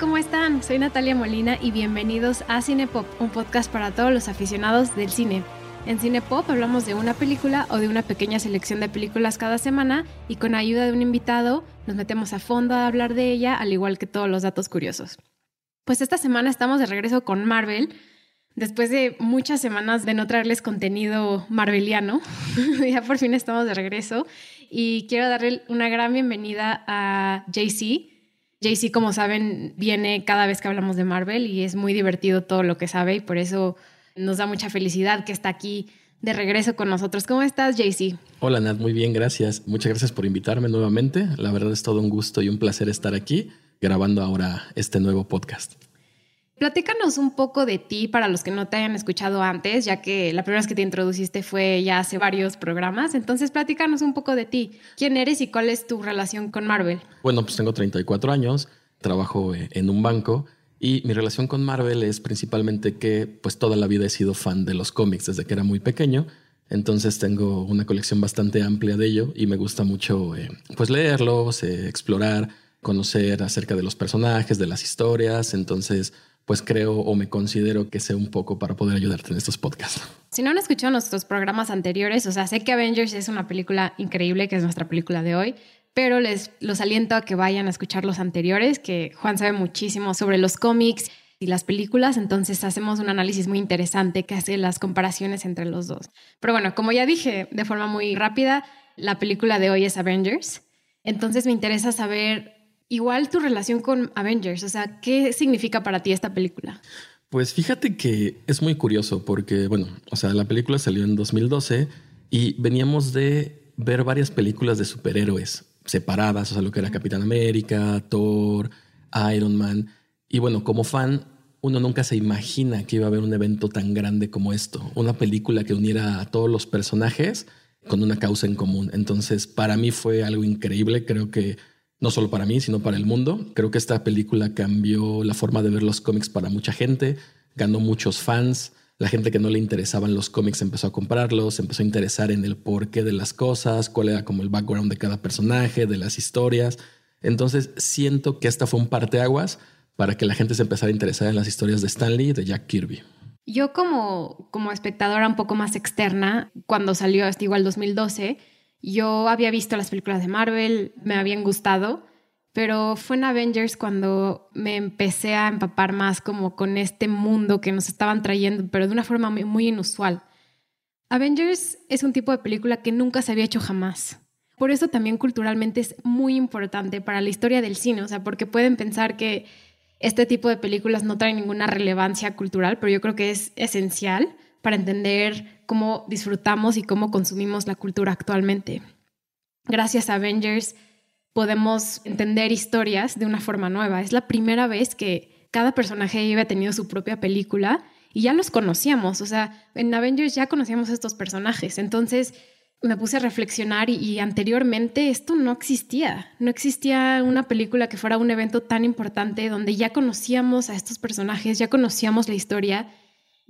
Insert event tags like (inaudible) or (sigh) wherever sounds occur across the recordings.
¿cómo están? Soy Natalia Molina y bienvenidos a Cinepop, un podcast para todos los aficionados del cine. En Cinepop hablamos de una película o de una pequeña selección de películas cada semana y con ayuda de un invitado nos metemos a fondo a hablar de ella, al igual que todos los datos curiosos. Pues esta semana estamos de regreso con Marvel, después de muchas semanas de no traerles contenido marveliano. (laughs) ya por fin estamos de regreso y quiero darle una gran bienvenida a JC. JC, como saben, viene cada vez que hablamos de Marvel y es muy divertido todo lo que sabe y por eso nos da mucha felicidad que está aquí de regreso con nosotros. ¿Cómo estás, JC? Hola, Nat, muy bien, gracias. Muchas gracias por invitarme nuevamente. La verdad es todo un gusto y un placer estar aquí grabando ahora este nuevo podcast. Platícanos un poco de ti para los que no te hayan escuchado antes, ya que la primera vez que te introduciste fue ya hace varios programas. Entonces, platícanos un poco de ti. ¿Quién eres y cuál es tu relación con Marvel? Bueno, pues tengo 34 años, trabajo eh, en un banco y mi relación con Marvel es principalmente que pues toda la vida he sido fan de los cómics desde que era muy pequeño. Entonces tengo una colección bastante amplia de ello y me gusta mucho eh, pues leerlos, eh, explorar, conocer acerca de los personajes, de las historias. Entonces pues creo o me considero que sé un poco para poder ayudarte en estos podcasts. Si no han escuchado nuestros programas anteriores, o sea, sé que Avengers es una película increíble, que es nuestra película de hoy, pero les los aliento a que vayan a escuchar los anteriores, que Juan sabe muchísimo sobre los cómics y las películas, entonces hacemos un análisis muy interesante que hace las comparaciones entre los dos. Pero bueno, como ya dije de forma muy rápida, la película de hoy es Avengers, entonces me interesa saber igual tu relación con Avengers, o sea, ¿qué significa para ti esta película? Pues fíjate que es muy curioso porque, bueno, o sea, la película salió en 2012 y veníamos de ver varias películas de superhéroes separadas, o sea, lo que era Capitán América, Thor, Iron Man. Y bueno, como fan, uno nunca se imagina que iba a haber un evento tan grande como esto, una película que uniera a todos los personajes con una causa en común. Entonces, para mí fue algo increíble, creo que no solo para mí, sino para el mundo. Creo que esta película cambió la forma de ver los cómics para mucha gente, ganó muchos fans, la gente que no le interesaban los cómics empezó a comprarlos, empezó a interesar en el porqué de las cosas, cuál era como el background de cada personaje, de las historias. Entonces siento que esta fue un parteaguas para que la gente se empezara a interesar en las historias de Stanley y de Jack Kirby. Yo como, como espectadora un poco más externa, cuando salió este igual 2012, yo había visto las películas de Marvel, me habían gustado, pero fue en Avengers cuando me empecé a empapar más como con este mundo que nos estaban trayendo, pero de una forma muy, inusual. Avengers es un tipo de película que nunca se había hecho jamás. Por eso también culturalmente es muy importante para la historia del cine, o sea, porque pueden pensar que este tipo de películas no traen ninguna relevancia cultural, pero yo creo que es esencial para entender cómo disfrutamos y cómo consumimos la cultura actualmente. Gracias a Avengers podemos entender historias de una forma nueva. Es la primera vez que cada personaje había tenido su propia película y ya los conocíamos. O sea, en Avengers ya conocíamos a estos personajes. Entonces me puse a reflexionar y, y, anteriormente esto no existía. No existía una película que fuera un evento tan importante donde ya conocíamos a estos personajes, ya conocíamos la historia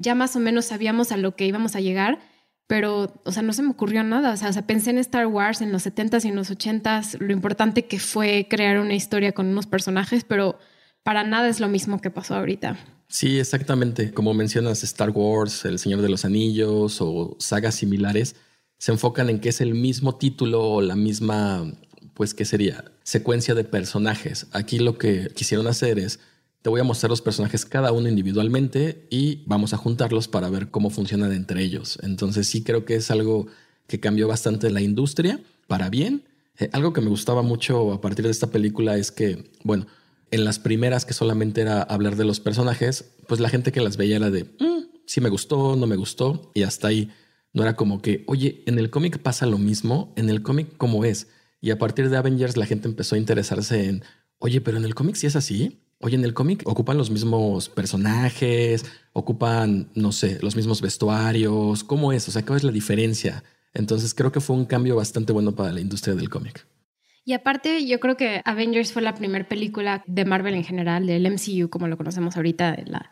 ya más o menos sabíamos a lo que íbamos a llegar, pero, o sea, no se me ocurrió nada. O sea, pensé en Star Wars en los 70s y en los 80s, lo importante que fue crear una historia con unos personajes, pero para nada es lo mismo que pasó ahorita. Sí, exactamente. Como mencionas, Star Wars, El Señor de los Anillos o sagas similares, se enfocan en que es el mismo título o la misma, pues, ¿qué sería? Secuencia de personajes. Aquí lo que quisieron hacer es te voy a mostrar los personajes cada uno individualmente y vamos a juntarlos para ver cómo funcionan entre ellos. Entonces sí creo que es algo que cambió bastante la industria para bien. Eh, algo que me gustaba mucho a partir de esta película es que, bueno, en las primeras que solamente era hablar de los personajes, pues la gente que las veía era de, mm, sí me gustó, no me gustó, y hasta ahí no era como que, oye, en el cómic pasa lo mismo, en el cómic cómo es. Y a partir de Avengers la gente empezó a interesarse en, oye, pero en el cómic sí es así. Oye, en el cómic ocupan los mismos personajes, ocupan, no sé, los mismos vestuarios. ¿Cómo es? O sea, ¿cuál es la diferencia? Entonces creo que fue un cambio bastante bueno para la industria del cómic. Y aparte, yo creo que Avengers fue la primera película de Marvel en general, del MCU, como lo conocemos ahorita, de la,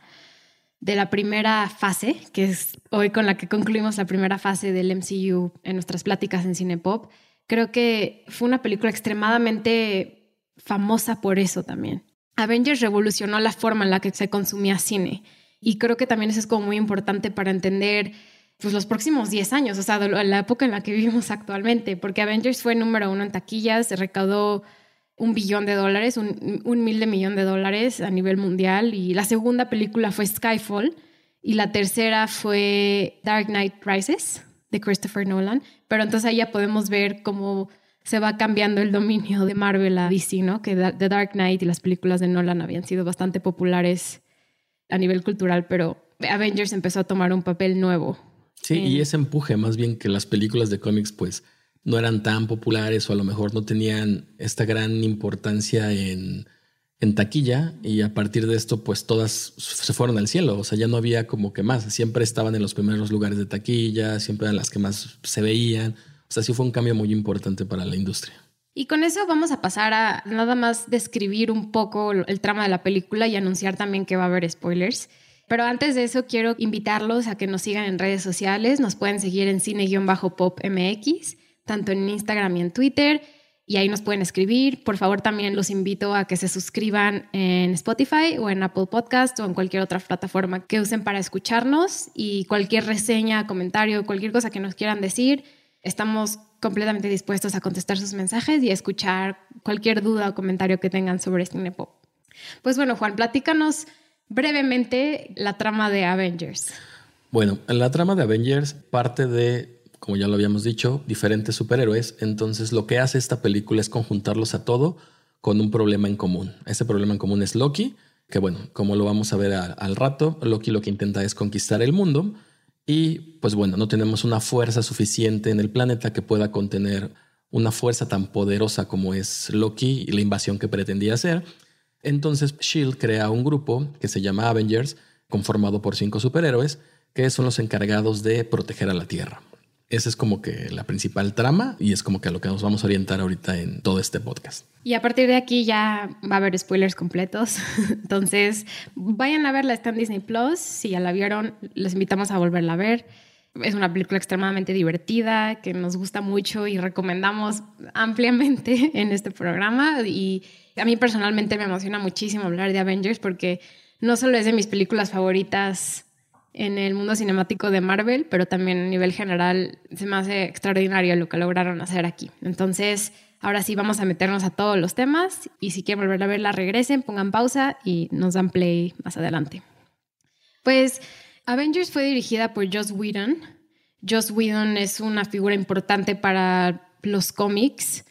de la primera fase, que es hoy con la que concluimos la primera fase del MCU en nuestras pláticas en Cinepop. Creo que fue una película extremadamente famosa por eso también Avengers revolucionó la forma en la que se consumía cine. Y creo que también eso es como muy importante para entender pues, los próximos 10 años, o sea, la época en la que (laughs) vivimos actualmente, porque Avengers fue número uno en taquillas, recaudó un billón de dólares, un, un mil de millón de dólares a nivel mundial, y la segunda película fue Skyfall, y la tercera fue Dark Knight Rises de Christopher Nolan, pero entonces ahí ya podemos ver cómo se va cambiando el dominio de Marvel a DC, ¿no? Que The Dark Knight y las películas de Nolan habían sido bastante populares a nivel cultural, pero Avengers empezó a tomar un papel nuevo. Sí, y ese empuje, más bien que las películas de cómics, pues no eran tan populares o a lo mejor no tenían esta gran importancia en, en taquilla y a partir de esto pues todas se fueron al cielo, o sea, ya no había como que más, siempre estaban en los primeros lugares de taquilla, siempre eran las que más se veían, o sea, sí fue un cambio muy importante para la industria. Y con eso vamos a pasar a nada más describir un poco el trama de la película y anunciar también que va a haber spoilers. Pero antes de eso quiero invitarlos a que nos sigan en redes sociales, nos pueden seguir en cine-pop MX, tanto en Instagram y en Twitter y ahí nos pueden escribir. Por favor, también los invito a que se suscriban en Spotify o en Apple Podcast o en cualquier otra plataforma que usen para escucharnos y cualquier reseña, comentario, cualquier cosa que nos quieran decir, estamos completamente dispuestos a contestar sus mensajes y a escuchar cualquier duda o comentario que tengan sobre Cinepop. Pues bueno, Juan, platícanos brevemente la trama de Avengers. Bueno, la trama de Avengers parte de como ya lo habíamos dicho, diferentes superhéroes. Entonces lo que hace esta película es conjuntarlos a todo con un problema en común. Ese problema en común es Loki, que bueno, como lo vamos a ver al rato, Loki lo que intenta es conquistar el mundo y pues bueno, no tenemos una fuerza suficiente en el planeta que pueda contener una fuerza tan poderosa como es Loki y la invasión que pretendía hacer. Entonces Shield crea un grupo que se llama Avengers, conformado por cinco superhéroes, que son los encargados de proteger a la Tierra. Esa es como que la principal trama y es como que a lo que nos vamos a orientar ahorita en todo este podcast. Y a partir de aquí ya va a haber spoilers completos. (laughs) Entonces, vayan a verla, está en Disney Plus. Si ya la vieron, les invitamos a volverla a ver. Es una película extremadamente divertida que nos gusta mucho y recomendamos ampliamente (laughs) en este programa. Y a mí personalmente me emociona muchísimo hablar de Avengers porque no solo es de mis películas favoritas en el mundo cinemático de Marvel, pero también a nivel general se me hace extraordinario lo que lograron hacer aquí. Entonces, ahora sí vamos a meternos a todos los temas y si quieren volver a verla, regresen, pongan pausa y nos dan play más adelante. Pues Avengers fue dirigida por Joss Whedon. Joss Whedon es una figura importante para los cómics,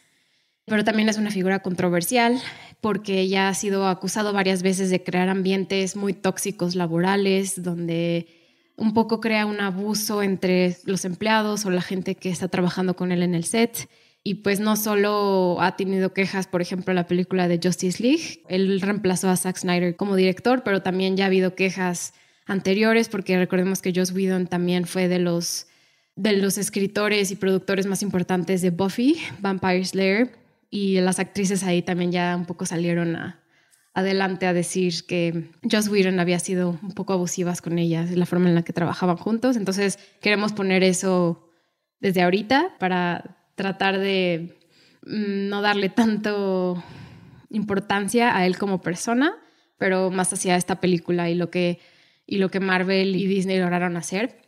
pero también es una figura controversial porque ya ha sido acusado varias veces de crear ambientes muy tóxicos laborales, donde un poco crea un abuso entre los empleados o la gente que está trabajando con él en el set. Y pues no solo ha tenido quejas, por ejemplo, la película de Justice League, él reemplazó a Zack Snyder como director, pero también ya ha habido quejas anteriores, porque recordemos que Joss Whedon también fue de los, de los escritores y productores más importantes de Buffy, Vampire Slayer, y las actrices ahí también ya un poco salieron a, adelante a decir que Joss Whedon había sido un poco abusivas con ellas, la forma en la que trabajaban juntos. Entonces queremos poner eso desde ahorita para tratar de mm, no darle tanto importancia a él como persona, pero más hacia esta película y lo que, y lo que Marvel y Disney lograron hacer.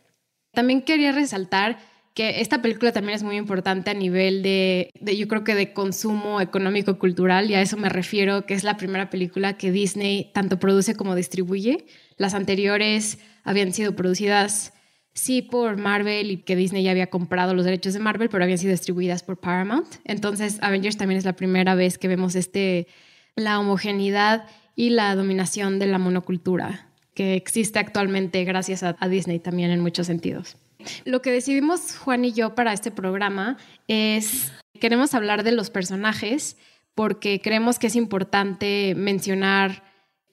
También quería resaltar que esta película también es muy importante a nivel de, yo creo que de consumo económico cultural y a eso me refiero que es la primera película que Disney tanto produce como distribuye. Las anteriores habían sido producidas sí por Marvel y que Disney ya había comprado los derechos de Marvel, pero habían sido distribuidas por Paramount. Entonces Avengers también es la primera vez que vemos este la homogeneidad y la dominación de la monocultura que existe actualmente gracias a Disney también en muchos sentidos. Lo que decidimos Juan y yo para este programa es, queremos hablar de los personajes porque creemos que es importante mencionar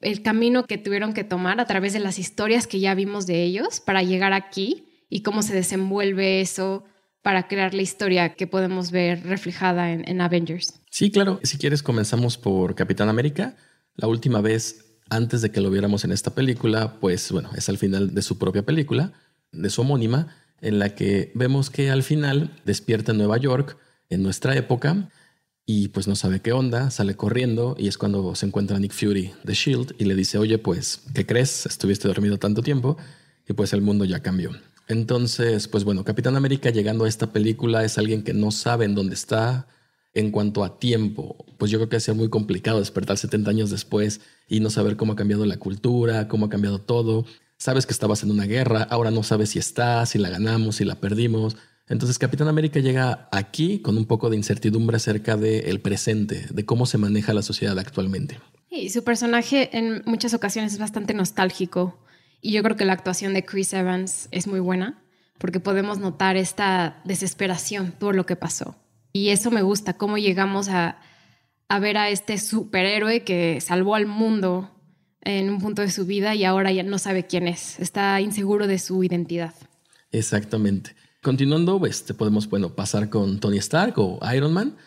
el camino que tuvieron que tomar a través de las historias que ya vimos de ellos para llegar aquí y cómo se desenvuelve eso para crear la historia que podemos ver reflejada en, en Avengers. Sí, claro. Si quieres, comenzamos por Capitán América. La última vez, antes de que lo viéramos en esta película, pues bueno, es al final de su propia película de su homónima, en la que vemos que al final despierta en Nueva York, en nuestra época, y pues no sabe qué onda, sale corriendo y es cuando se encuentra Nick Fury de Shield y le dice, oye, pues, ¿qué crees? Estuviste dormido tanto tiempo y pues el mundo ya cambió. Entonces, pues bueno, Capitán América llegando a esta película es alguien que no sabe en dónde está en cuanto a tiempo. Pues yo creo que va a ser muy complicado despertar 70 años después y no saber cómo ha cambiado la cultura, cómo ha cambiado todo. Sabes que estabas en una guerra, ahora no sabes si está, si la ganamos, si la perdimos. Entonces Capitán América llega aquí con un poco de incertidumbre acerca del presente, de cómo se maneja la sociedad actualmente. Y su personaje en muchas ocasiones es bastante nostálgico y yo creo que la actuación de Chris Evans es muy buena porque podemos notar esta desesperación por lo que pasó. Y eso me gusta, cómo llegamos a, a ver a este superhéroe que salvó al mundo en un punto de su vida y ahora ya no sabe quién es, está inseguro de su identidad. Exactamente. Continuando, este, podemos bueno, pasar con Tony Stark o Iron Man,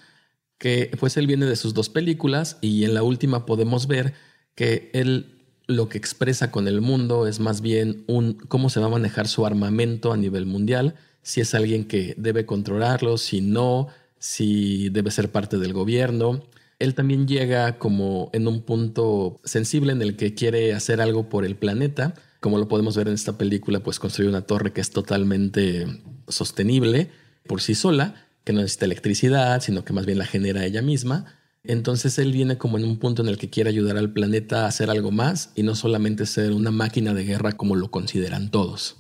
que pues él viene de sus dos películas y en la última podemos ver que él lo que expresa con el mundo es más bien un cómo se va a manejar su armamento a nivel mundial, si es alguien que debe controlarlo, si no, si debe ser parte del gobierno. Él también llega como en un punto sensible en el que quiere hacer algo por el planeta, como lo podemos ver en esta película, pues construye una torre que es totalmente sostenible por sí sola, que no necesita electricidad, sino que más bien la genera ella misma. Entonces él viene como en un punto en el que quiere ayudar al planeta a hacer algo más y no solamente ser una máquina de guerra como lo consideran todos.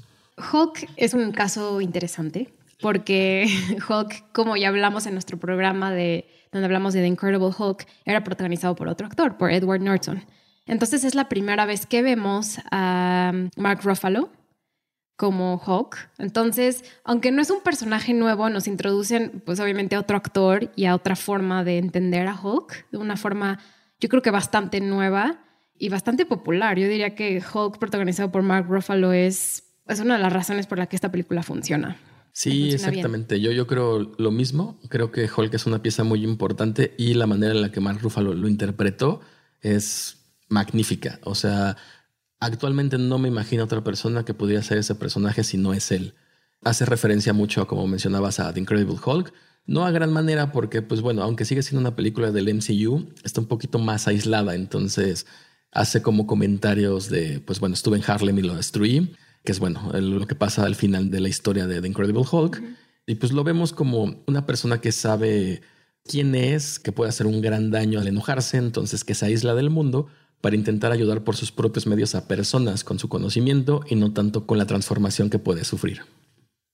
Hulk es un caso interesante porque (laughs) Hulk, como ya hablamos en nuestro programa de donde hablamos de The Incredible Hulk, era protagonizado por otro actor, por Edward Norton. Entonces es la primera vez que vemos a Mark Ruffalo como Hulk. Entonces, aunque no es un personaje nuevo, nos introducen pues obviamente a otro actor y a otra forma de entender a Hulk, de una forma yo creo que bastante nueva y bastante popular. Yo diría que Hulk protagonizado por Mark Ruffalo es, es una de las razones por la que esta película funciona. Sí, exactamente. Yo, yo creo lo mismo. Creo que Hulk es una pieza muy importante y la manera en la que Mark Ruffalo lo interpretó es magnífica. O sea, Actualmente no me imagino otra persona que pudiera ser ese personaje si no es él. Hace referencia mucho, como mencionabas, a The Incredible Hulk. No a gran manera porque, pues bueno, aunque sigue siendo una película del MCU, está un poquito más aislada. Entonces hace como comentarios de, pues bueno, estuve en Harlem y lo destruí, que es bueno, lo que pasa al final de la historia de The Incredible Hulk. Y pues lo vemos como una persona que sabe quién es, que puede hacer un gran daño al enojarse, entonces que se aísla del mundo, para intentar ayudar por sus propios medios a personas con su conocimiento y no tanto con la transformación que puede sufrir.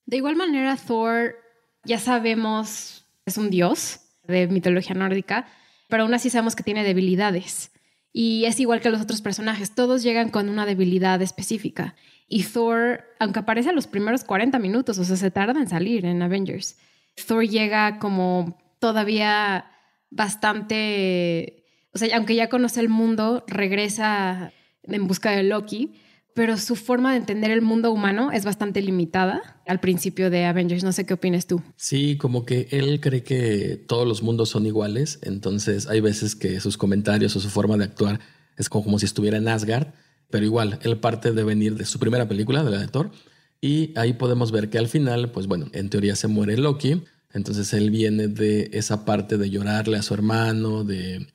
De igual manera, Thor, ya sabemos, es un dios de mitología nórdica, pero aún así sabemos que tiene debilidades. Y es igual que los otros personajes, todos llegan con una debilidad específica. Y Thor, aunque aparece a los primeros 40 minutos, o sea, se tarda en salir en Avengers, Thor llega como todavía bastante o sea, aunque ya conoce el mundo, regresa en busca de Loki, pero su forma de entender el mundo humano es bastante limitada al principio de Avengers. No sé qué opinas tú. Sí, como que él cree que todos los mundos son iguales, entonces hay veces que sus comentarios o su forma de actuar es como, si estuviera en Asgard, pero igual, él parte de venir de su primera película, de la de Thor, y ahí podemos ver que al final, pues bueno, en teoría se muere Loki, entonces él viene de esa parte de llorarle a su hermano, de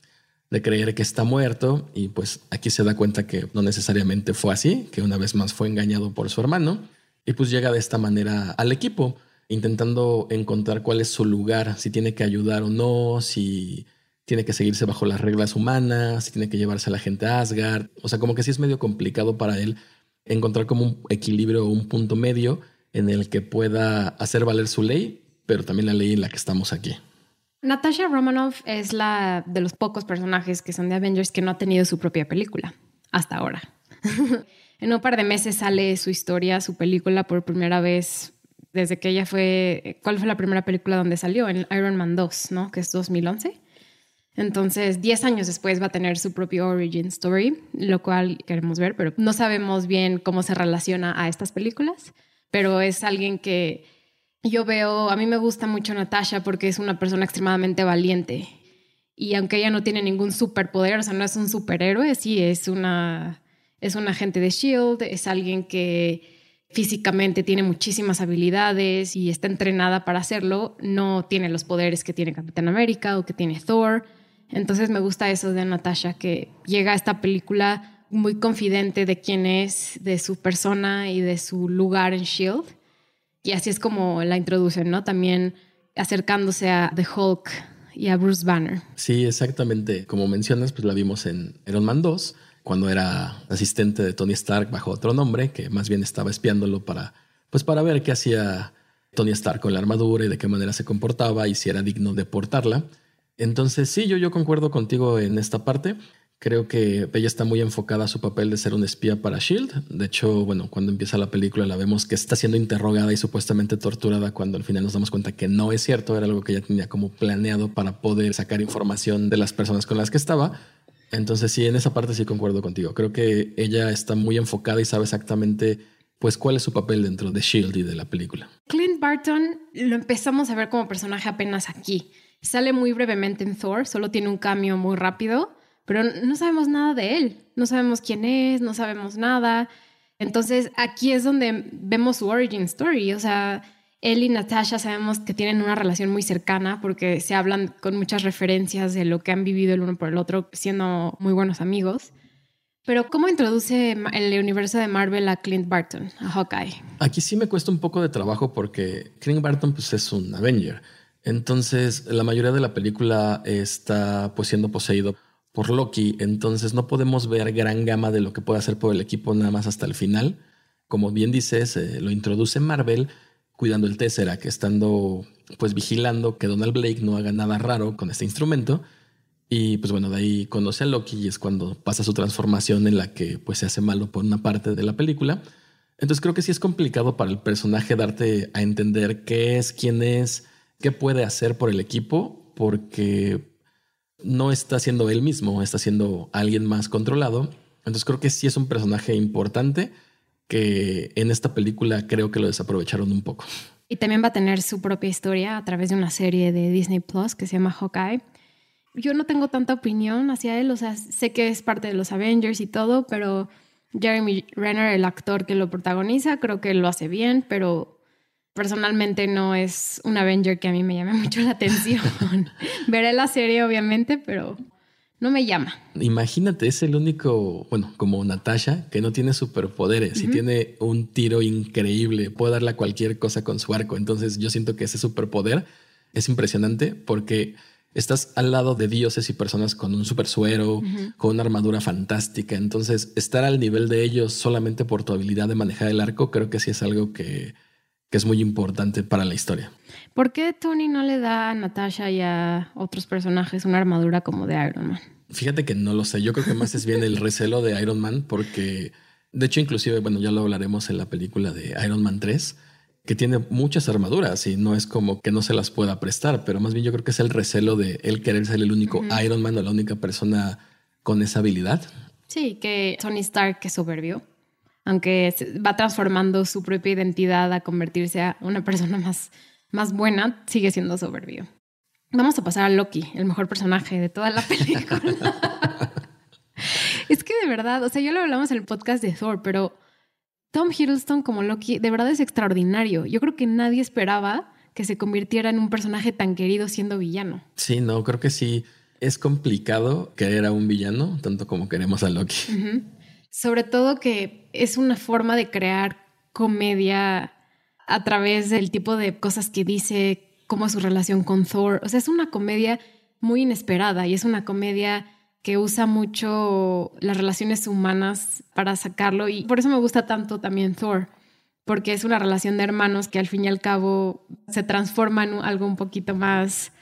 de creer que está muerto y pues aquí se da cuenta que no necesariamente fue así, que una vez más fue engañado por su hermano y pues llega de esta manera al equipo intentando encontrar cuál es su lugar, si tiene que ayudar o no, si tiene que seguirse bajo las reglas humanas, si tiene que llevarse a la gente a Asgard, o sea, como que sí es medio complicado para él encontrar como un equilibrio o un punto medio en el que pueda hacer valer su ley, pero también la ley en la que estamos aquí. Natasha Romanoff es la de los pocos personajes que son de Avengers que no ha tenido su propia película hasta ahora. (laughs) en un par de meses sale su historia, su película por primera vez desde que ella fue. ¿Cuál fue la primera película donde salió? En Iron Man 2, ¿no? Que es 2011. Entonces, 10 años después va a tener su propio origin story, lo cual queremos ver, pero no sabemos bien cómo se relaciona a estas películas. Pero es alguien que yo veo, a mí me gusta mucho Natasha porque es una persona extremadamente valiente. Y aunque ella no tiene ningún superpoder, o sea, no es un superhéroe, sí, es una, es un agente de Shield, es alguien que, físicamente tiene muchísimas habilidades y está entrenada para hacerlo, no tiene los poderes que tiene Capitán América o que tiene Thor. Entonces me gusta eso de Natasha, que llega a esta película muy confidente de quién es, de su persona y de su lugar en Shield. Y así es como la introducen, ¿no? También acercándose a The Hulk y a Bruce Banner. Sí, exactamente. Como mencionas, pues la vimos en Iron Man 2 cuando era asistente de Tony Stark bajo otro nombre, que más bien estaba espiándolo para, pues para ver qué hacía Tony Stark con la armadura y de qué manera se comportaba y si era digno de portarla. Entonces sí, yo, yo concuerdo contigo en esta parte. Creo que ella está muy enfocada a su papel de ser un espía para Shield. De hecho, bueno, cuando empieza la película la vemos que está siendo interrogada y supuestamente torturada cuando al final nos damos cuenta que no es cierto, era algo que ella tenía como planeado para poder sacar información de las personas con las que estaba. Entonces sí, en esa parte sí concuerdo contigo. Creo que ella está muy enfocada y sabe exactamente pues cuál es su papel dentro de Shield y de la película. Clint Barton lo empezamos a ver como personaje apenas aquí. Sale muy brevemente en Thor, solo tiene un cambio muy rápido, pero no sabemos nada de él. No sabemos quién es, no sabemos nada. Entonces aquí es donde vemos su origin story, o sea, él y Natasha sabemos que tienen una relación muy cercana porque se hablan con muchas referencias de lo que han vivido el uno por el otro, siendo muy buenos amigos. Pero ¿cómo introduce el universo de Marvel a Clint Barton, a Hawkeye? Aquí sí me cuesta un poco de trabajo porque Clint Barton pues, es un Avenger. Entonces, la mayoría de la película está pues siendo poseído por Loki, entonces no podemos ver gran gama de lo que puede hacer por el equipo nada más hasta el final. Como bien dices, lo introduce Marvel, cuidando el que estando pues vigilando que Donald Blake no haga nada raro con este instrumento. Y pues bueno, de ahí conoce a Loki y es cuando pasa su transformación en la que pues se hace malo por una parte de la película. Entonces creo que sí es complicado para el personaje darte a entender qué es, quién es, qué puede hacer por el equipo, porque no está siendo él mismo, está siendo alguien más controlado. Entonces creo que sí es un personaje importante que en esta película creo que lo desaprovecharon un poco. Y también va a tener su propia historia a través de una serie de Disney Plus que se llama Hawkeye. Yo no tengo tanta opinión hacia él, o sea, sé que es parte de los Avengers y todo, pero Jeremy Renner, el actor que lo protagoniza, creo que lo hace bien, pero personalmente no es un Avenger que a mí me llame (laughs) mucho la atención. (laughs) Veré la serie, obviamente, pero no me llama. Imagínate, es el único, bueno, como Natasha, que no tiene superpoderes y tiene un tiro increíble, puede darle a cualquier cosa con su arco. Entonces yo siento que ese superpoder es impresionante porque estás al lado de dioses y personas con un super suero, con una armadura fantástica. Entonces estar al nivel de ellos solamente por tu habilidad de manejar el arco, creo que sí es algo que, que es muy importante para la historia. ¿Por qué Tony no le da a Natasha y a otros personajes una armadura como de Iron Man? Fíjate que no lo sé. Yo creo que más es bien el recelo de Iron Man, porque de hecho, inclusive, bueno, ya lo hablaremos en la película de Iron Man 3, que tiene muchas armaduras y no es como que no se las pueda prestar, pero más bien yo creo que es el recelo de él querer ser el único Iron Man o la única persona con esa habilidad. Sí, que Tony Stark es soberbio aunque va transformando su propia identidad a convertirse a una persona más, más buena, sigue siendo soberbio. Vamos a pasar a Loki, el mejor personaje de toda la (laughs) película. es que de verdad, o sea, ya lo hablamos en el podcast de Thor, pero Tom Hiddleston como Loki de verdad es extraordinario. Yo creo que nadie esperaba que se convirtiera en un personaje tan querido siendo villano. Sí, no, creo que sí. Es complicado querer a un villano, tanto como queremos a Loki. Sobre todo que es una forma de crear comedia a través del tipo de cosas que dice, cómo es su relación con Thor. O sea, es una comedia muy inesperada y es una comedia que usa mucho las relaciones humanas para sacarlo y por eso me gusta tanto también Thor, porque es una relación de hermanos que al fin y al cabo se transforma en algo un poquito más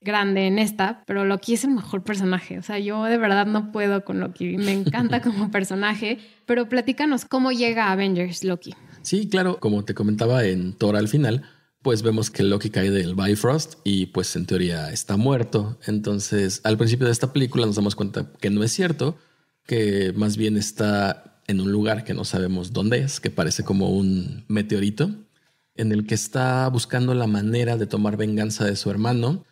grande en esta, pero Loki es el mejor personaje. O sea, yo de verdad no puedo con Loki. Me encanta como (laughs) personaje, pero platícanos cómo llega a Avengers Loki. Sí, claro, como te comentaba en Thor al final, pues vemos que Loki cae del Bifrost y pues en teoría está muerto. Entonces, al principio de esta película nos damos cuenta que no es cierto, que más bien está en un lugar que no sabemos dónde es, que parece como un meteorito, en el que está buscando la manera de tomar venganza de su hermano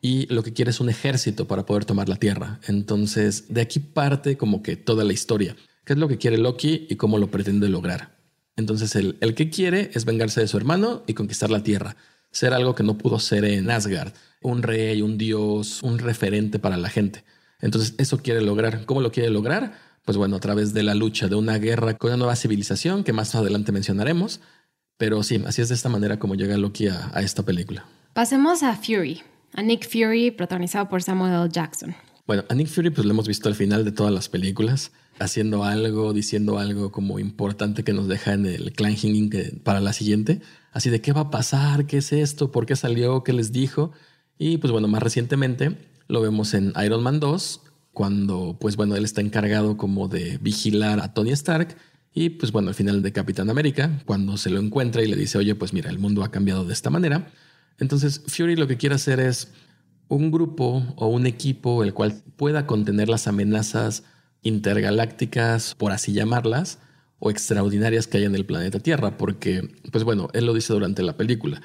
y lo que quiere es un ejército para poder tomar la Tierra. Entonces, de aquí parte como que toda la historia. ¿Qué es lo que quiere Loki y cómo lo pretende lograr? Entonces el, el que quiere es vengarse de su hermano y conquistar la tierra, ser algo que no pudo ser en Asgard, un rey, un dios, un referente para la gente. Entonces eso quiere lograr. ¿Cómo lo quiere lograr? Pues bueno, a través de la lucha, de una guerra con una nueva civilización que más adelante mencionaremos. Pero sí, así es de esta manera como llega Loki a, a esta película. Pasemos a Fury, a Nick Fury protagonizado por Samuel L. Jackson. Bueno, a Nick Fury pues lo hemos visto al final de todas las películas, haciendo algo, diciendo algo como importante que nos deja en el cliffhanger para la siguiente. Así de qué va a pasar, qué es esto, por qué salió, qué les dijo. Y pues bueno, más recientemente lo vemos en Iron Man 2, cuando pues bueno, él está encargado como de vigilar a Tony Stark. Y pues bueno, al final de Capitán América, cuando se lo encuentra y le dice, oye, pues mira, el mundo ha cambiado de esta manera. Entonces Fury lo que quiere hacer es un grupo o un equipo el cual pueda contener las amenazas intergalácticas, por así llamarlas, o extraordinarias que hay en el planeta Tierra, porque, pues bueno, él lo dice durante la película,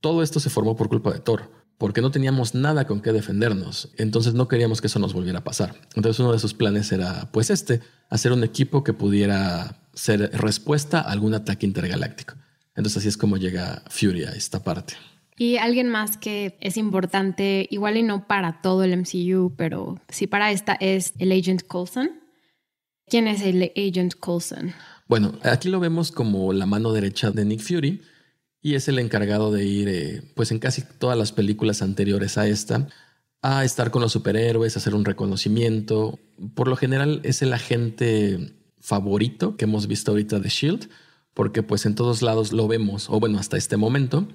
todo esto se formó por culpa de Thor, porque no teníamos nada con qué defendernos, entonces no queríamos que eso nos volviera a pasar. Entonces uno de sus planes era, pues este, hacer un equipo que pudiera ser respuesta a algún ataque intergaláctico. Entonces así es como llega Fury a esta parte. Y alguien más que es importante, igual y no para todo el MCU, pero sí para esta, es el Agent Coulson. ¿Quién es el Agent Coulson? Bueno, aquí lo vemos como la mano derecha de Nick Fury y es el encargado de ir, eh, pues en casi todas las películas anteriores a esta, a estar con los superhéroes, hacer un reconocimiento. Por lo general es el agente favorito que hemos visto ahorita de Shield, porque pues en todos lados lo vemos, o bueno, hasta este momento.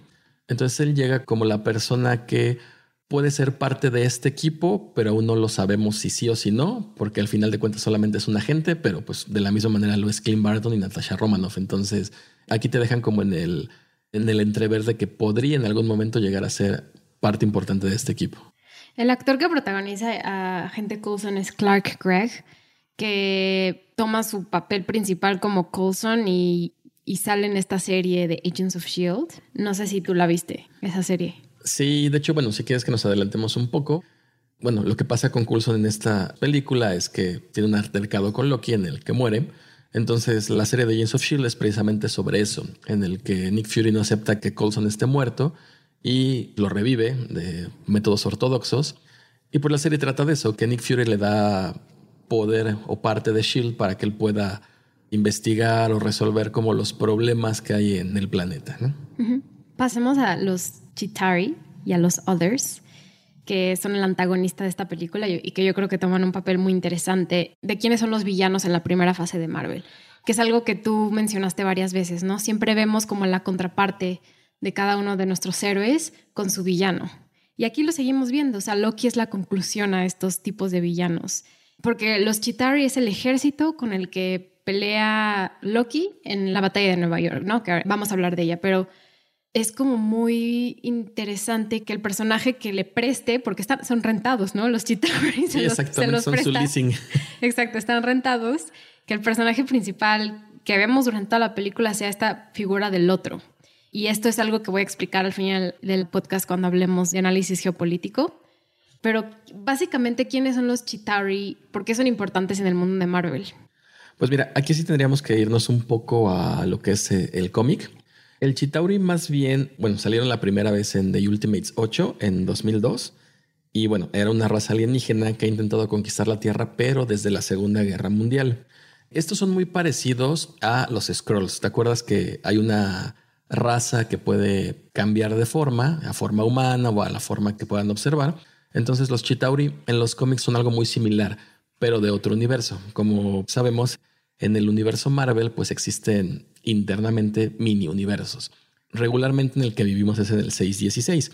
Entonces él llega como la persona que puede ser parte de este equipo, pero aún no lo sabemos si sí o si no, porque al final de cuentas solamente es un agente, pero pues de la misma manera lo es Clint Barton y Natasha Romanoff. Entonces aquí te dejan como en el, en el entrever de que podría en algún momento llegar a ser parte importante de este equipo. El actor que protagoniza a Agente Coulson es Clark Gregg, que toma su papel principal como Coulson y y sale en esta serie de Agents of Shield. No sé si tú la viste, esa serie. Sí, de hecho, bueno, si quieres que nos adelantemos un poco. Bueno, lo que pasa con Coulson en esta película es que tiene un altercado con Loki en el que muere. Entonces, la serie de Agents of Shield es precisamente sobre eso, en el que Nick Fury no acepta que Coulson esté muerto y lo revive de métodos ortodoxos. Y por la serie trata de eso, que Nick Fury le da poder o parte de Shield para que él pueda investigar o resolver como los problemas que hay en el planeta. Pasemos a los Chitari y a los Others, que son el antagonista de esta película y que yo creo que toman un papel muy interesante de quiénes son los villanos en la primera fase de Marvel, que es algo que tú mencionaste varias veces, ¿no? Siempre vemos como la contraparte de cada uno de nuestros héroes con su villano. Y aquí lo seguimos viendo, o sea, Loki es la conclusión a estos tipos de villanos, porque los Chitari es el ejército con el que pelea Loki en la batalla de Nueva York, ¿no? Que vamos a hablar de ella, pero es como muy interesante que el personaje que le preste, porque están, son rentados, ¿no? Los Chitauri (laughs) sí, exactamente, son su leasing. (laughs) Exacto, están rentados, que el personaje principal que vemos durante toda la película sea esta figura del otro. Y esto es algo que voy a explicar al final del podcast cuando hablemos de análisis geopolítico. Pero básicamente, ¿quiénes son los Chitauri? ¿Por qué son importantes en el mundo de Marvel? Pues mira, aquí sí tendríamos que irnos un poco a lo que es eh, el cómic. El Chitauri más bien, bueno, salieron la primera vez en The Ultimates 8 en 2002 y bueno, era una raza alienígena que ha intentado conquistar la Tierra pero desde la Segunda Guerra Mundial. Estos son muy parecidos a los Scrolls. ¿Te acuerdas que hay una raza que puede cambiar de forma, a forma humana o a la forma que puedan observar? Entonces los Chitauri en los cómics son algo muy similar pero de otro universo. Como sabemos, en el universo Marvel, pues existen internamente mini universos. Regularmente en el que vivimos es en el 616,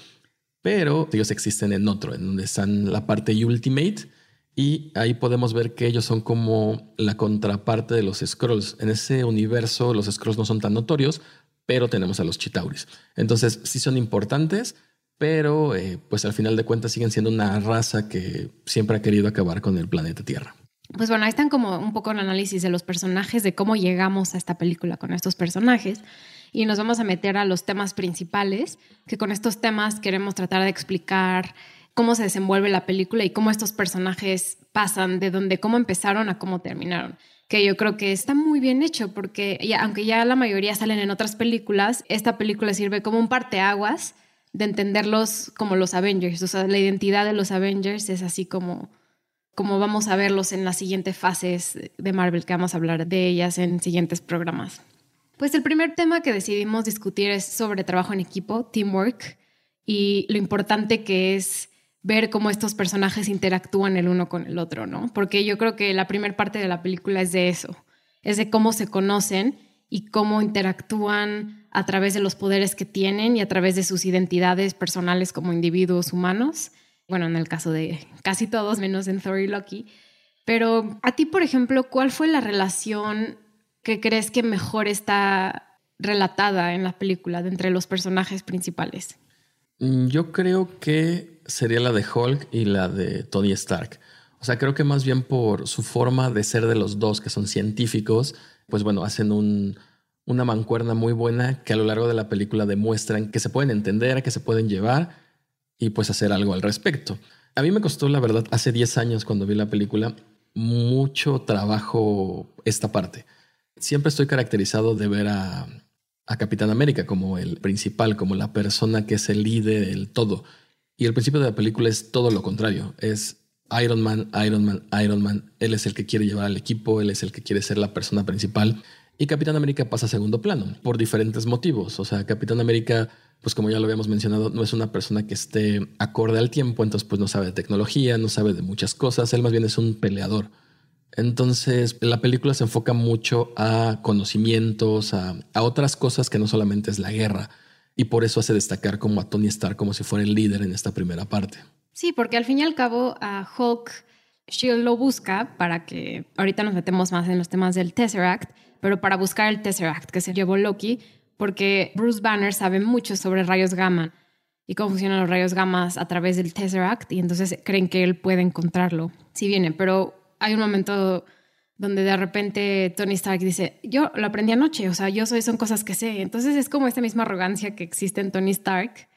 pero ellos existen en otro, en donde están la parte Ultimate. Y ahí podemos ver que ellos son como la contraparte de los Scrolls. En ese universo los Scrolls no son tan notorios, pero tenemos a los Chitauris. Entonces sí son importantes, pero eh, pues al final de cuentas siguen siendo una raza que siempre ha querido acabar con el planeta Tierra. Pues bueno, ahí están como un poco el análisis de los personajes, de cómo llegamos a esta película con estos personajes. Y nos vamos a meter a los temas principales, que con estos temas queremos tratar de explicar cómo se desenvuelve la película y cómo estos personajes pasan de donde cómo empezaron a cómo terminaron. que yo creo que está muy bien hecho porque aunque ya la mayoría salen en otras películas, esta película sirve como un parteaguas de entenderlos como los Avengers, o sea, la identidad de los Avengers es así como como vamos a verlos en las siguientes fases de Marvel, que vamos a hablar de ellas en siguientes programas. Pues el primer tema que decidimos discutir es sobre trabajo en equipo, teamwork, y lo importante que es ver cómo estos personajes interactúan el uno con el otro, ¿no? Porque yo creo que la primera parte de la película es de eso, es de cómo se conocen y cómo interactúan a través de los poderes que tienen y a través de sus identidades personales como individuos humanos. Bueno, en el caso de casi todos, menos en Thor y Loki. Pero a ti, por ejemplo, ¿cuál fue la relación que crees que mejor está relatada en la película de entre los personajes principales? Mm, yo creo que sería la de Hulk y la de Tony Stark. O sea, creo que más bien por su forma de ser de los dos, que son científicos, pues bueno, hacen una mancuerna muy buena que a lo largo de la película demuestran que se pueden entender, que se pueden llevar y pues hacer algo al respecto. A mí me costó, la verdad, hace 10 años cuando vi la película, mucho trabajo esta parte. Siempre estoy caracterizado de ver a, a Capitán América como el principal, como la persona que es el líder, el todo. Y el principio de la película es todo lo contrario. Es Iron Man, Iron Man, Iron Man. Él es el que quiere llevar al equipo, él es el que quiere ser la persona principal. Y Capitán América pasa a segundo plano por diferentes motivos. O sea, Capitán América, pues como ya lo habíamos mencionado, no es una persona que esté acorde al tiempo, entonces pues no sabe de tecnología, no sabe de muchas cosas. Él más bien es un peleador. Entonces, la película se enfoca mucho a conocimientos, a, otras cosas que no solamente es la guerra. Y por eso hace destacar como a Tony Stark como si fuera el líder en esta primera parte. Sí, porque al fin y al cabo a Hulk Shield lo busca para que, ahorita nos metemos más en los temas del Tesseract, pero para buscar el Tesseract que se llevó Loki, porque Bruce Banner sabe mucho sobre rayos gamma y cómo funcionan los rayos gamma a través del Tesseract y entonces creen que él puede encontrarlo si viene, pero hay un momento donde de repente Tony Stark dice, yo lo aprendí anoche, o sea, yo soy, son cosas que sé. Entonces es como esta misma arrogancia que existe en Tony Stark,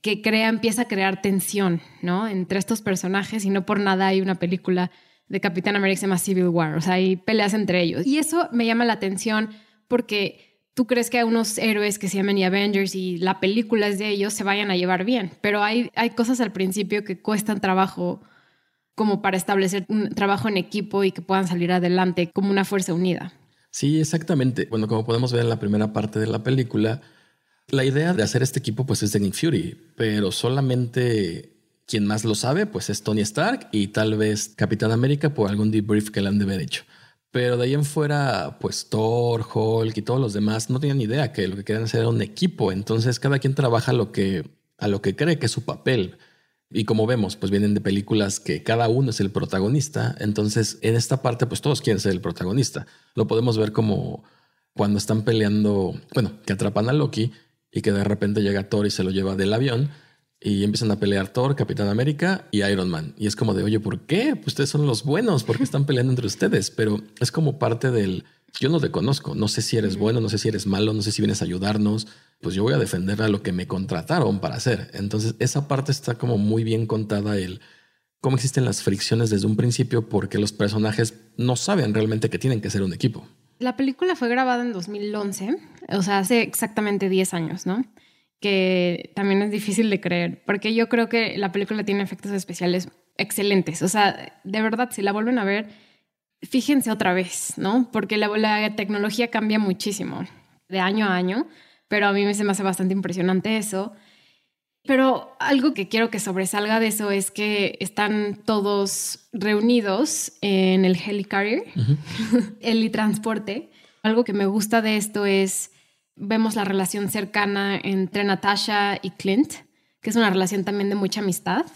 que crea, empieza a crear tensión, ¿no? Entre estos personajes y no por nada hay una película de Capitán América se llama Civil War, o sea, hay peleas entre ellos. Y eso me llama la atención porque tú crees que hay unos héroes que se llaman Avengers y la película es de ellos, se vayan a llevar bien, pero hay, hay cosas al principio que cuestan trabajo como para establecer un trabajo en equipo y que puedan salir adelante como una fuerza unida. Sí, exactamente. Bueno, como podemos ver en la primera parte de la película, la idea de hacer este equipo pues es de Nick Fury, pero solamente quien más lo sabe pues es Tony Stark y tal vez Capitán América por algún debrief que le han de haber hecho. Pero de ahí en fuera, pues Thor, Hulk y todos los demás no tenían idea que lo que querían hacer era un equipo. Entonces cada quien trabaja lo que, a lo que cree que es su papel. Y como vemos, pues vienen de películas que cada uno es el protagonista. Entonces, en esta parte, pues todos quieren ser el protagonista. Lo podemos ver como cuando están peleando, bueno, que atrapan a Loki y que de repente llega Thor y se lo lleva del avión y empiezan a pelear Thor, Capitán América y Iron Man. Y es como de, oye, ¿por qué? Pues ustedes son los buenos, ¿por qué están peleando entre ustedes? Pero es como parte del, yo no te conozco, no sé si eres bueno, no sé si eres malo, no sé si vienes a ayudarnos, pues yo voy a defender a lo que me contrataron para hacer. Entonces esa parte está como muy bien contada el cómo existen las fricciones desde un principio porque los personajes no saben realmente que tienen que ser un equipo. La película fue grabada en 2011, o sea, hace exactamente 10 años, ¿no? Que también es difícil de creer, porque yo creo que la película tiene efectos especiales excelentes. O sea, de verdad, si la vuelven a ver, fíjense otra vez, ¿no? Porque la, la tecnología cambia muchísimo de año a año pero a mí se me hace bastante impresionante eso. Pero algo que quiero que sobresalga de eso es que están todos reunidos en el helicarrier, (laughs) el heli-transporte. Algo que me gusta de esto es, vemos la relación cercana entre Natasha y Clint, que es una relación también de mucha amistad,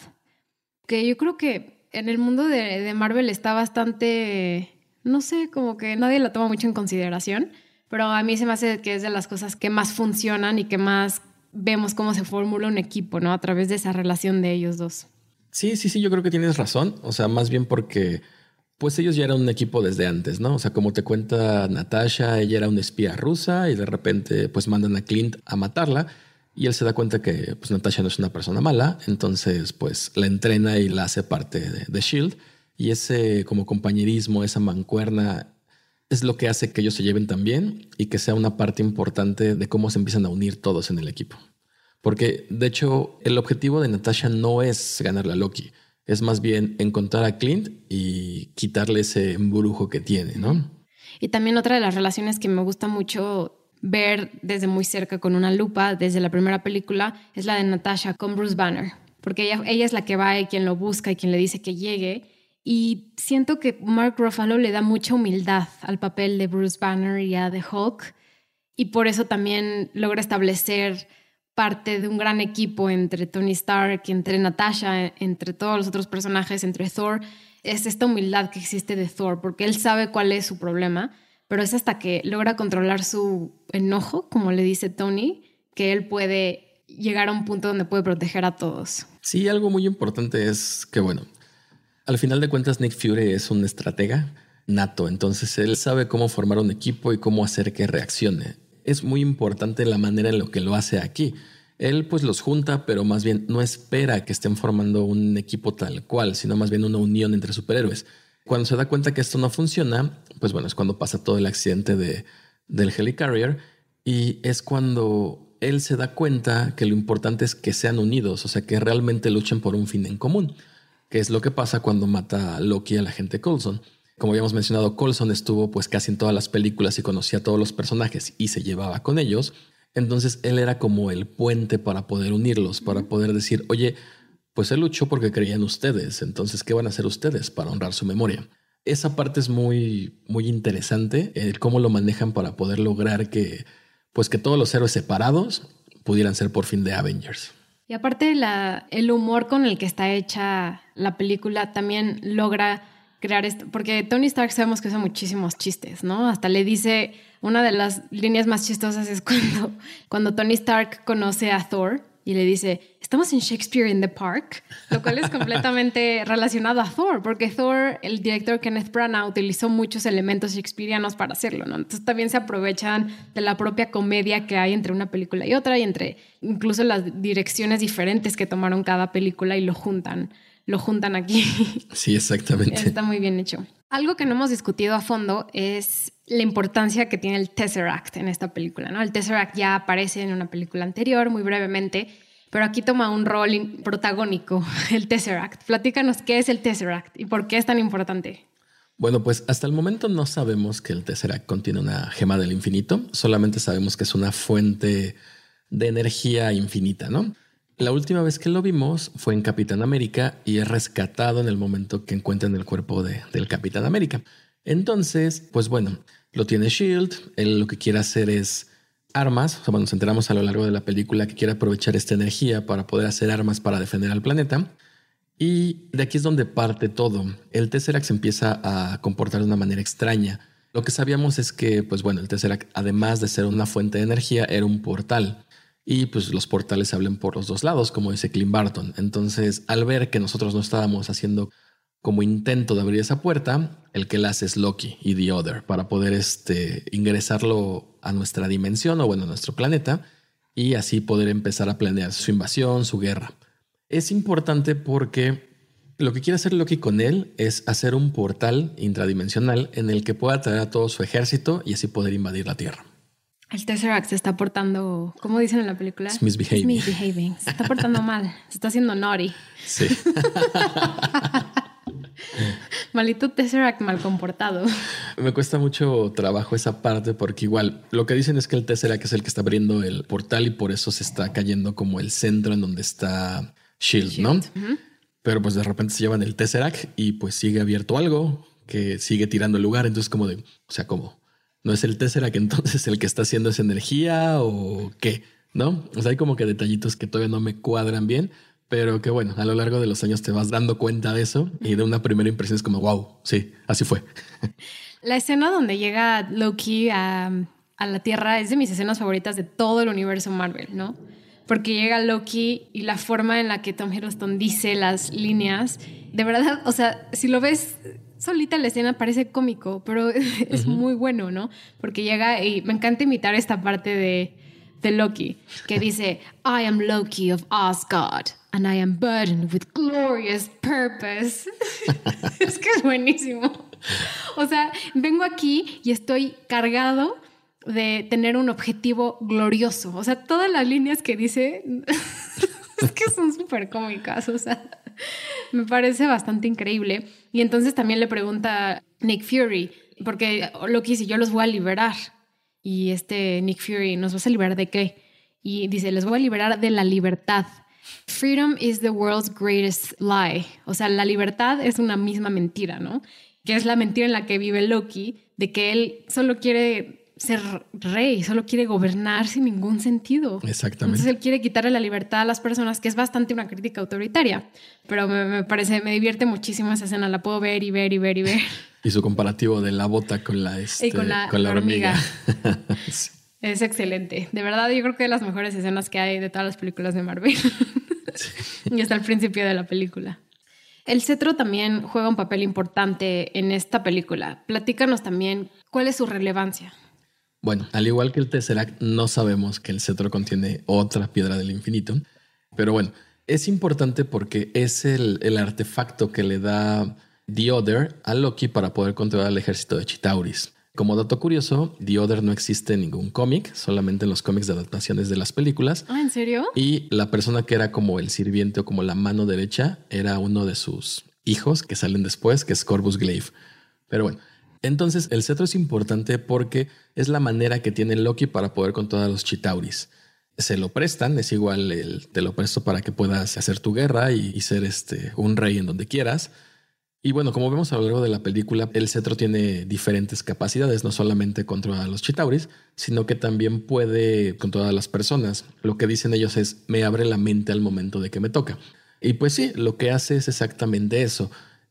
que yo creo que en el mundo de, de Marvel está bastante, no sé, como que nadie la toma mucho en consideración pero a mí se me hace que es de las cosas que más funcionan y que más vemos cómo se formula un equipo, ¿no? A través de esa relación de ellos dos. Sí, sí, sí, yo creo que tienes razón. O sea, más bien porque, pues ellos ya eran un equipo desde antes, ¿no? O sea, como te cuenta Natasha, ella era una espía rusa y de repente, pues mandan a Clint a matarla. Y él se da cuenta que pues, Natasha no es una persona mala, entonces pues la entrena y la hace parte de, Shield. Y ese como compañerismo, esa mancuerna es lo que hace que ellos se lleven tan bien y que sea una parte importante de cómo se empiezan a unir todos en el equipo. Porque de hecho el objetivo de Natasha no es ganarle a Loki, es más bien encontrar a Clint y quitarle ese embrujo que tiene, ¿no? Y también otra de las relaciones que me gusta mucho ver desde muy cerca con una lupa, desde la primera película, es la de Natasha con Bruce Banner, porque ella, ella es la que va y quien lo busca y quien le dice que llegue. Y siento que Mark Ruffalo le da mucha humildad al papel de Bruce Banner y a The Hulk, y por eso también logra establecer parte de un gran equipo entre Tony Stark, entre Natasha, entre todos los otros personajes, entre Thor. Es esta humildad que existe de Thor, porque él sabe cuál es su problema pero es hasta que logra controlar su enojo, como le dice Tony, que él puede llegar a un punto donde puede proteger a todos. Sí, algo muy importante es que, bueno, al final de cuentas Nick Fury es un estratega nato, entonces él sabe cómo formar un equipo y cómo hacer que reaccione. Es muy importante la manera en lo que lo hace aquí. Él pues los junta, pero más bien no espera que estén formando un equipo tal cual, sino más bien una unión entre superhéroes. Cuando se da cuenta que esto no funciona, pues bueno, es cuando pasa todo el accidente de, del Helicarrier y es cuando él se da cuenta que lo importante es que sean unidos, o sea, que realmente luchen por un fin en común, que es lo que pasa cuando mata a Loki a la gente Coulson. Como habíamos mencionado, Coulson estuvo pues casi en todas las películas y conocía a todos los personajes y se llevaba con ellos. Entonces él era como el puente para poder unirlos, para poder decir, oye, pues él luchó porque creían ustedes, entonces, ¿qué van a hacer ustedes para honrar su memoria? Esa parte es muy, muy interesante, el cómo lo manejan para poder lograr que, pues que todos los héroes separados pudieran ser por fin de Avengers. Y aparte la, el humor con el que está hecha la película también logra crear esto, porque Tony Stark sabemos que usa muchísimos chistes, ¿no? Hasta le dice, una de las líneas más chistosas es cuando, (laughs) cuando Tony Stark conoce a Thor y le dice, estamos en Shakespeare in the Park, lo cual es completamente (laughs) relacionado a Thor, porque Thor, el director Kenneth Branagh, utilizó muchos elementos shakespearianos para hacerlo, ¿no? Entonces también se aprovechan de la propia comedia que hay entre una película y otra y entre incluso las direcciones diferentes que tomaron cada película y lo juntan, lo juntan aquí. (laughs) Sí, exactamente. Está muy bien hecho. Algo que no hemos discutido a fondo es la importancia que tiene el Tesseract en esta película. ¿no? El Tesseract ya aparece en una película anterior, muy brevemente, pero aquí toma un rol protagónico, (laughs) el Tesseract. Platícanos qué es el Tesseract y por qué es tan importante. Bueno, pues hasta el momento no sabemos que el Tesseract contiene una gema del infinito, solamente sabemos que es una fuente de energía infinita, ¿no? La última vez que lo vimos fue en Capitán América y es rescatado en el momento que encuentran el cuerpo de, del Capitán América. Entonces, pues bueno, lo tiene Shield, él lo que quiere hacer es armas, o sea, bueno, nos enteramos a lo largo de la película que quiere aprovechar esta energía para poder hacer armas para defender al planeta. Y de aquí es donde parte todo. El Tesseract se empieza a comportar de una manera extraña. Lo que sabíamos es que, pues bueno, el Tesseract, además de ser una fuente de energía, era un portal y pues los portales se hablan por los dos lados, como dice Clint Barton. Entonces, al ver que nosotros no estábamos haciendo como intento de abrir esa puerta, el que la hace es Loki y The Other para poder este, ingresarlo a nuestra dimensión o bueno, a nuestro planeta y así poder empezar a planear su invasión, su guerra. Es importante porque lo que quiere hacer Loki con él es hacer un portal intradimensional en el que pueda traer a todo su ejército y así poder invadir la Tierra. El Tesseract se está portando, ¿cómo dicen en la película? Misbehaving. misbehaving. Se está portando mal. Se está haciendo naughty. Sí. (laughs) Malito Tesseract mal comportado. Me cuesta mucho trabajo esa parte porque igual lo que dicen es que el Tesseract es el que está abriendo el portal y por eso se está cayendo como el centro en donde está Shield, ¿no? Pero pues de repente se llevan el Tesseract y pues sigue abierto algo que sigue tirando el lugar. Entonces como de, o sea, ¿cómo? ¿No es el Tesseract entonces el que está haciendo esa energía o qué? ¿No? O sea, hay como que detallitos que todavía no me cuadran bien, pero que bueno, a lo largo de los años te vas dando cuenta de eso y de una primera impresión es como, wow, sí, así fue. (laughs) La escena donde llega Loki a, a la Tierra es de mis escenas favoritas de todo el universo Marvel, ¿no? Porque llega Loki y la forma en la que Tom Hiddleston dice las líneas, de verdad, o sea, si lo ves solita la escena parece cómico, pero (laughs) es muy bueno, ¿no? Porque llega y me encanta imitar esta parte de, de Loki, que dice, I am Loki of Asgard and I am burdened with glorious purpose. (laughs) es que es buenísimo. o sea, vengo aquí y estoy cargado de tener un objetivo glorioso. O sea, todas las líneas que dice (laughs) (laughs) es que son súper cómicas. O sea, me parece bastante increíble. Y entonces también le pregunta Nick Fury, porque Loki dice, yo los voy a liberar. Y este Nick Fury, ¿nos vas a liberar de qué? Y dice, les voy a liberar de la libertad. Freedom is the world's greatest lie. O sea, la libertad es una misma mentira, ¿no? Que es la mentira en la que vive Loki, de que él solo quiere ser rey, solo quiere gobernar sin ningún sentido. Exactamente. Entonces él quiere quitarle la libertad a las personas, que es bastante una crítica autoritaria. Pero me, parece, me divierte muchísimo esa escena, la puedo ver y ver y ver y ver. (laughs) Y su comparativo de la bota con la, este, con la, hormiga. (laughs) Es excelente. De verdad, yo creo que de las mejores escenas que hay de todas las películas de Marvel. (laughs) y hasta el principio de la película. El cetro también juega un papel importante en esta película. Platícanos también cuál es su relevancia. Bueno, al igual que el Tesseract, no sabemos que el cetro contiene otra piedra del infinito. Pero bueno, es importante porque es el, el artefacto que le da The Other a Loki para poder controlar el ejército de Chitauris. Como dato curioso, The Other no existe en ningún cómic, solamente en los cómics de adaptaciones de las películas. Ah, ¿en serio? Y la persona que era como el sirviente o como la mano derecha era uno de sus hijos que salen después, que es Corvus Glaive. Pero bueno, entonces el cetro es importante porque es la manera que tiene Loki para poder controlar a los Chitauris. Se lo prestan, es igual el, te lo presto para que puedas hacer tu guerra y, ser este, un rey en donde quieras y bueno, como vemos a lo largo de la película, el cetro tiene diferentes capacidades, no solamente controlar a los chitauris, sino que también puede controlar a las personas. Lo que dicen ellos es, me abre la mente al momento de que me toca. Y pues sí, lo que hace es exactamente eso.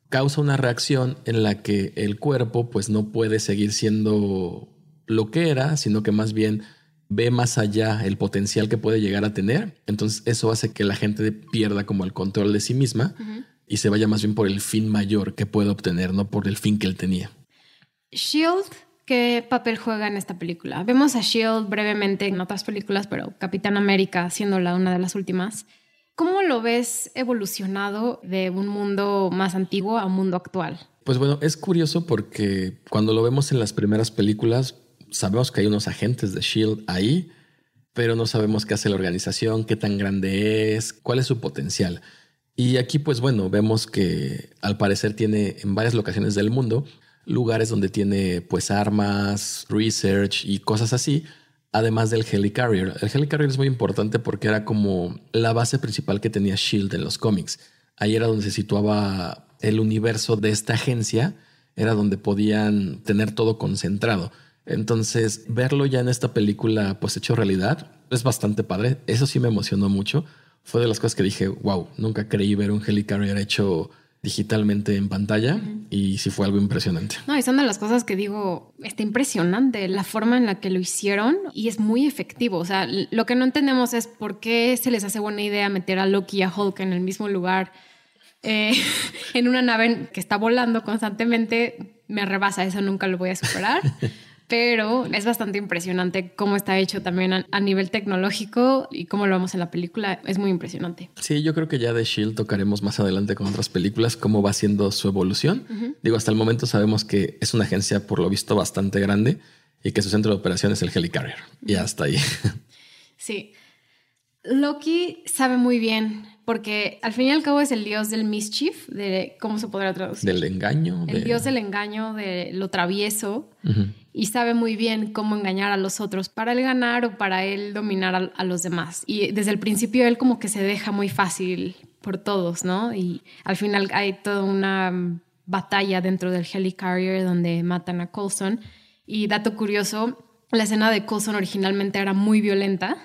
Causa una reacción en la que el cuerpo pues no puede seguir siendo lo que era, sino que más bien ve más allá el potencial que puede llegar a tener. Entonces eso hace que la gente pierda como el control de sí misma y se vaya más bien por el fin mayor que puede obtener, no por el fin que él tenía. Shield, ¿qué papel juega en esta película? Vemos a Shield brevemente en otras películas, pero Capitán América siendo la una de las últimas. ¿Cómo lo ves evolucionado de un mundo más antiguo a un mundo actual? Pues bueno, es curioso porque cuando lo vemos en las primeras películas, sabemos que hay unos agentes de Shield ahí, pero no sabemos qué hace la organización, qué tan grande es, cuál es su potencial. Y aquí, pues bueno, vemos que al parecer tiene en varias locaciones del mundo lugares donde tiene pues armas, research y cosas así, además del Helicarrier. El Helicarrier es muy importante porque era como la base principal que tenía Shield en los cómics. Ahí era donde se situaba el universo de esta agencia, era donde podían tener todo concentrado. Entonces, verlo ya en esta película pues hecho realidad es bastante padre. Eso sí me emocionó mucho fue de las cosas que dije, wow, nunca creí ver un Helicarrier hecho digitalmente en pantalla y sí fue algo impresionante. No, y son de las cosas que digo, está impresionante la forma en la que lo hicieron y es muy efectivo. O sea, lo que no entendemos es por qué se les hace buena idea meter a Loki y a Hulk en el mismo lugar. Eh, (laughs) en una nave que está volando constantemente, me rebasa, eso nunca lo voy a superar. (laughs) pero es bastante impresionante cómo está hecho también a, nivel tecnológico y cómo lo vemos en la película. Es muy impresionante. Sí, yo creo que ya de Shield tocaremos más adelante con otras películas cómo va siendo su evolución. Digo, hasta el momento sabemos que es una agencia por lo visto bastante grande y que su centro de operación es el Helicarrier. Y hasta ahí. (laughs) Sí. Loki sabe muy bien porque al fin y al cabo es el dios del mischief, de cómo se podrá traducir. Del engaño. El dios del engaño, de lo travieso, y sabe muy bien cómo engañar a los otros para él ganar o para él dominar a, los demás. Y desde el principio él como que se deja muy fácil por todos, ¿no? Y al final hay toda una batalla dentro del Helicarrier donde matan a Coulson. Y dato curioso, la escena de Coulson originalmente era muy violenta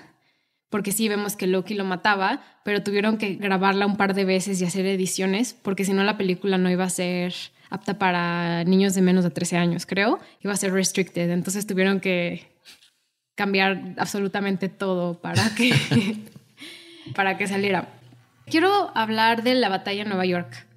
porque sí vemos que Loki lo mataba, pero tuvieron que grabarla un par de veces y hacer ediciones, porque si no la película no iba a ser apta para niños de menos de 13 años, creo, iba a ser restricted, entonces tuvieron que cambiar absolutamente todo para que, (laughs) para que saliera. Quiero hablar de la batalla en Nueva York,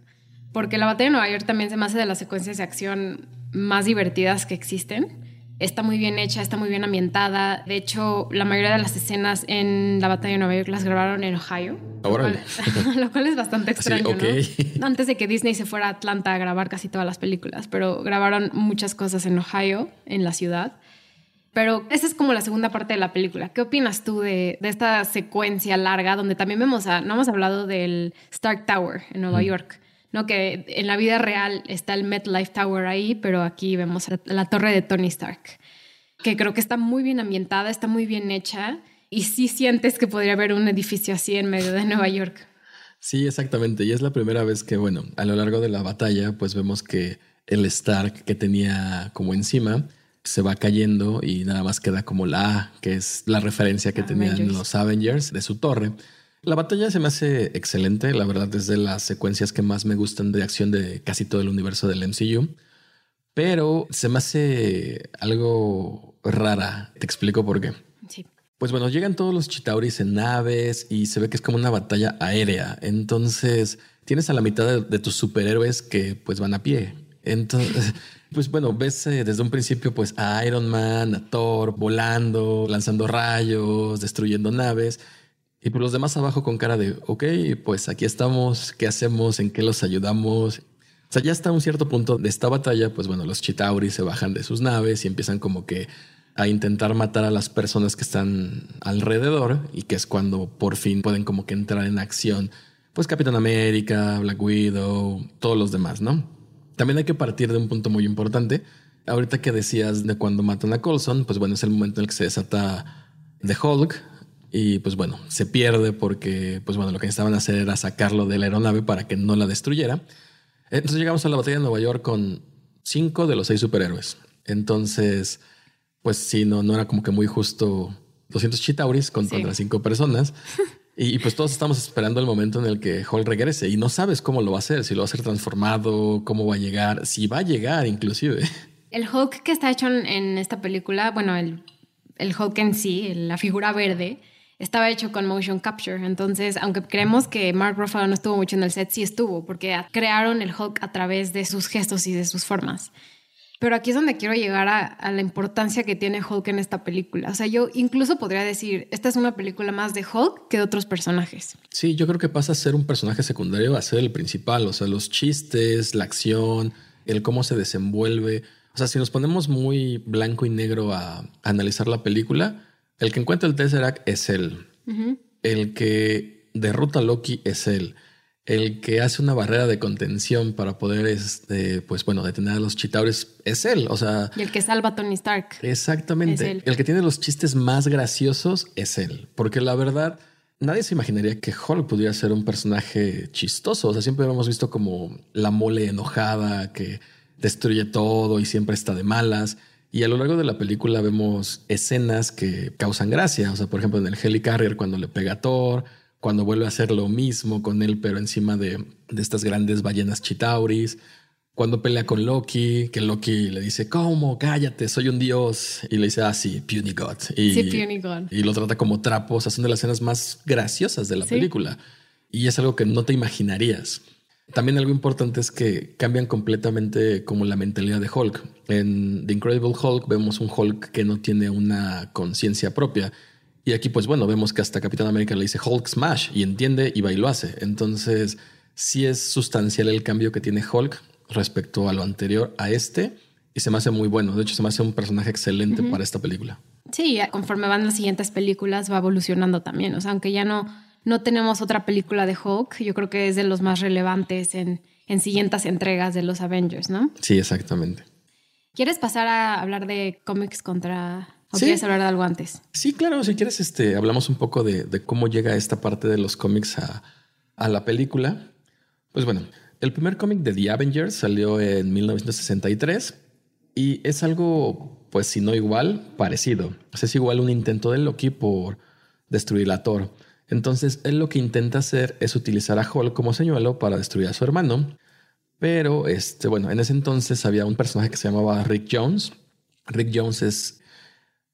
porque la batalla en Nueva York también se me hace de las secuencias de acción más divertidas que existen Está muy bien hecha, está muy bien ambientada. De hecho, la mayoría de las escenas en la batalla de Nueva York las grabaron en Ohio. Lo cual, (laughs) lo cual, es bastante extraño, ¿no? (laughs) Antes de que Disney se fuera a Atlanta a grabar casi todas las películas, pero grabaron muchas cosas en Ohio, en la ciudad. Pero esa es como la segunda parte de la película. ¿Qué opinas tú de, de esta secuencia larga donde también vemos a, no hemos hablado del Stark Tower en Nueva York? ¿No? Que en la vida real está el MetLife Tower ahí, pero aquí vemos la torre de Tony Stark, que creo que está muy bien ambientada, está muy bien hecha y sí sientes que podría haber un edificio así en medio de Nueva York. Sí, exactamente. Y es la primera vez que, bueno, a lo largo de la batalla, pues vemos que el Stark que tenía como encima se va cayendo y nada más queda como la A, que es la referencia que tenían los Avengers de su torre. La batalla se me hace excelente, la verdad es de las secuencias que más me gustan de acción de casi todo el universo del MCU, pero se me hace algo rara, te explico por qué. Sí. Pues bueno, llegan todos los Chitauris en naves y se ve que es como una batalla aérea, entonces tienes a la mitad de, tus superhéroes que pues van a pie. Entonces, (laughs) pues bueno, ves eh, desde un principio pues a Iron Man, a Thor volando, lanzando rayos, destruyendo naves y por los demás abajo con cara de, ok, pues aquí estamos, ¿qué hacemos? ¿En qué los ayudamos? O sea, ya está a un cierto punto de esta batalla, pues bueno, los Chitauri se bajan de sus naves y empiezan como que a intentar matar a las personas que están alrededor y que es cuando por fin pueden como que entrar en acción, pues Capitán América, Black Widow, todos los demás, ¿no? También hay que partir de un punto muy importante. Ahorita que decías de cuando matan a Colson, pues bueno, es el momento en el que se desata The Hulk, y pues bueno, se pierde porque pues bueno, lo que necesitaban hacer era sacarlo de la aeronave para que no la destruyera. Entonces llegamos a la batalla de Nueva York con cinco de los seis superhéroes. Entonces, pues sí, no, no era como que muy justo 200 chitauris contra cinco personas. (laughs) Y, pues todos estamos esperando el momento en el que Hall regrese y no sabes cómo lo va a hacer, si lo va a hacer transformado, cómo va a llegar, si va a llegar inclusive. El Hulk que está hecho en esta película, bueno, el, el Hulk en sí, la figura verde, estaba hecho con motion capture. Entonces, aunque creemos que Mark Ruffalo no estuvo mucho en el set, sí estuvo, porque crearon el Hulk a través de sus gestos y de sus formas. Pero aquí es donde quiero llegar a, la importancia que tiene Hulk en esta película. O sea, yo incluso podría decir, esta es una película más de Hulk que de otros personajes. Sí, yo creo que pasa a ser un personaje secundario a ser el principal. O sea, los chistes, la acción, el cómo se desenvuelve. O sea, si nos ponemos muy blanco y negro a analizar la película, el que encuentra el Tesseract es él. El que derrota a Loki es él. El que hace una barrera de contención para poder, este, pues bueno, detener a los Chitaures es él. O sea. Y el que salva a Tony Stark. Exactamente. El que tiene los chistes más graciosos es él. Porque la verdad, nadie se imaginaría que Hulk pudiera ser un personaje chistoso. O sea, siempre hemos visto como la mole enojada que destruye todo y siempre está de malas. Y a lo largo de la película vemos escenas que causan gracia. O sea, por ejemplo, en el Helicarrier cuando le pega a Thor, cuando vuelve a hacer lo mismo con él, pero encima de, estas grandes ballenas chitauris. Cuando pelea con Loki, que Loki le dice, ¿cómo? Cállate, soy un dios. Y le dice, ah, sí, Puny God. Y, sí, Puny God. Y lo trata como trapos. son de las escenas más graciosas de la película. Y es algo que no te imaginarías. También algo importante es que cambian completamente como la mentalidad de Hulk. En The Incredible Hulk vemos un Hulk que no tiene una conciencia propia. Y aquí, pues bueno, vemos que hasta Capitán América le dice Hulk Smash y entiende y va y lo hace. Entonces, sí es sustancial el cambio que tiene Hulk respecto a lo anterior a este. Y se me hace muy bueno. De hecho, se me hace un personaje excelente para esta película. Sí, conforme van las siguientes películas va evolucionando también. O sea, aunque ya no no tenemos otra película de Hulk. Yo creo que es de los más relevantes en, en siguientes entregas de los Avengers, ¿no? Sí, exactamente. ¿Quieres pasar a hablar de cómics contra... ¿O quieres hablar de algo antes? Sí, claro. Si quieres, este, hablamos un poco de, cómo llega esta parte de los cómics a, a la película. Pues bueno, el primer cómic de The Avengers salió en 1963 y es algo, pues si no igual, parecido. es igual un intento de Loki por destruir a Thor. Entonces, él lo que intenta hacer es utilizar a Hulk como señuelo para destruir a su hermano. Pero, este, bueno, en ese entonces había un personaje que se llamaba Rick Jones. Rick Jones es,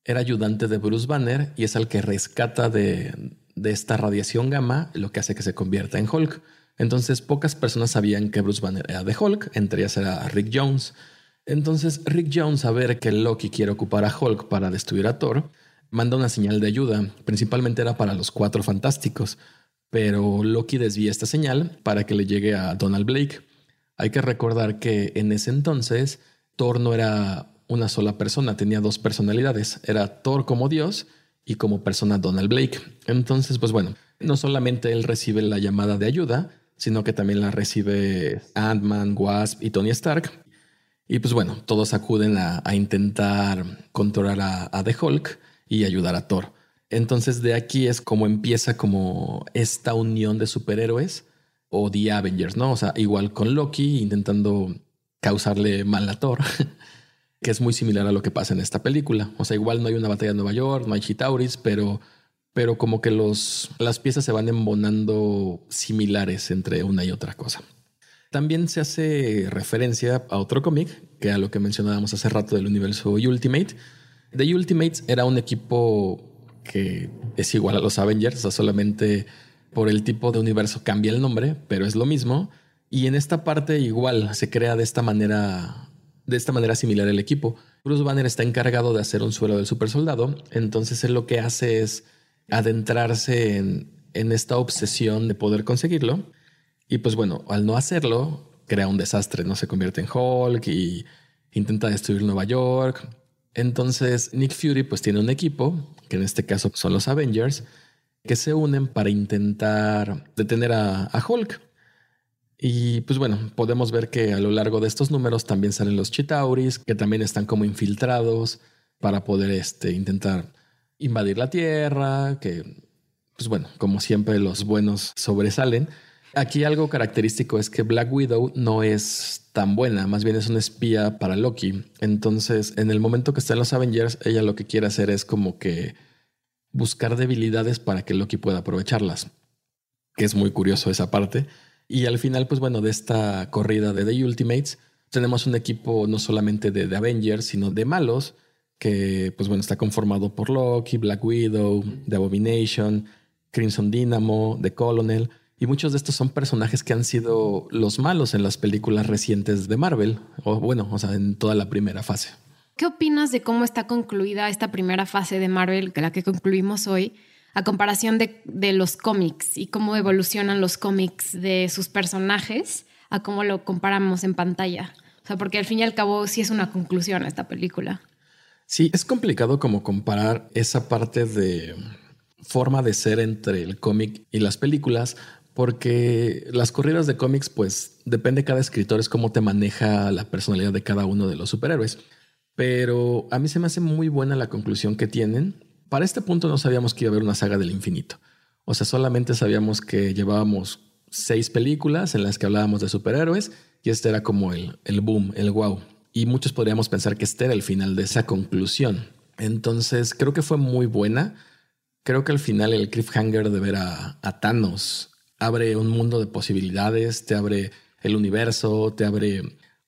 era ayudante de Bruce Banner y es el que rescata de, de esta radiación gamma lo que hace que se convierta en Hulk. Entonces, pocas personas sabían que Bruce Banner era de Hulk, entre ellas era Rick Jones. Entonces Rick Jones, a ver que Loki quiere ocupar a Hulk para destruir a Thor, manda una señal de ayuda, principalmente era para los cuatro fantásticos, pero Loki desvía esta señal para que le llegue a Donald Blake. Hay que recordar que en ese entonces Thor no era una sola persona, tenía dos personalidades, era Thor como Dios y como persona Donald Blake. Entonces, pues bueno, no solamente él recibe la llamada de ayuda, sino que también la recibe Ant-Man, Wasp y Tony Stark. Y pues bueno, todos acuden a, intentar controlar a, a The Hulk y ayudar a Thor. Entonces de aquí es como empieza como esta unión de superhéroes o The Avengers, ¿no? O sea, igual con Loki intentando causarle mal a Thor, (laughs) que es muy similar a lo que pasa en esta película. O sea, igual no hay una batalla en Nueva York, no hay Chitauris, pero, pero como que los, las piezas se van embonando similares entre una y otra cosa. También se hace referencia a otro cómic, que a lo que mencionábamos hace rato del universo Ultimate, The Ultimates era un equipo que es igual a los Avengers, o sea, solamente por el tipo de universo cambia el nombre, pero es lo mismo. Y en esta parte igual se crea de esta manera, de esta manera similar el equipo. Bruce Banner está encargado de hacer un suelo del super soldado, entonces él lo que hace es adentrarse en, en esta obsesión de poder conseguirlo. Y pues bueno, al no hacerlo, crea un desastre, no se convierte en Hulk y intenta destruir Nueva York, entonces Nick Fury pues tiene un equipo, que en este caso son los Avengers, que se unen para intentar detener a, Hulk. Y pues bueno, podemos ver que a lo largo de estos números también salen los Chitauris, que también están como infiltrados para poder este, intentar invadir la Tierra, que pues bueno, como siempre los buenos sobresalen. Aquí algo característico es que Black Widow no es tan buena, más bien es una espía para Loki. Entonces, en el momento que está en los Avengers, ella lo que quiere hacer es como que buscar debilidades para que Loki pueda aprovecharlas, que es muy curioso esa parte. Y al final, pues bueno, de esta corrida de The Ultimates, tenemos un equipo no solamente de, de Avengers, sino de malos, que pues bueno, está conformado por Loki, Black Widow, The Abomination, Crimson Dynamo, The Colonel y muchos de estos son personajes que han sido los malos en las películas recientes de Marvel, o bueno, o sea, en toda la primera fase. ¿Qué opinas de cómo está concluida esta primera fase de Marvel, que la que concluimos hoy, a comparación de, de los cómics y cómo evolucionan los cómics de sus personajes a cómo lo comparamos en pantalla? O sea, porque al fin y al cabo sí es una conclusión esta película. Sí, es complicado como comparar esa parte de forma de ser entre el cómic y las películas, porque las corridas de cómics, pues depende cada escritor, es cómo te maneja la personalidad de cada uno de los superhéroes. Pero a mí se me hace muy buena la conclusión que tienen. Para este punto no sabíamos que iba a haber una saga del infinito. O sea, solamente sabíamos que llevábamos seis películas en las que hablábamos de superhéroes y este era como el, el boom, el wow. Y muchos podríamos pensar que este era el final de esa conclusión. Entonces creo que fue muy buena. Creo que al final el cliffhanger de ver a, a Thanos abre un mundo de posibilidades, te abre el universo, te abre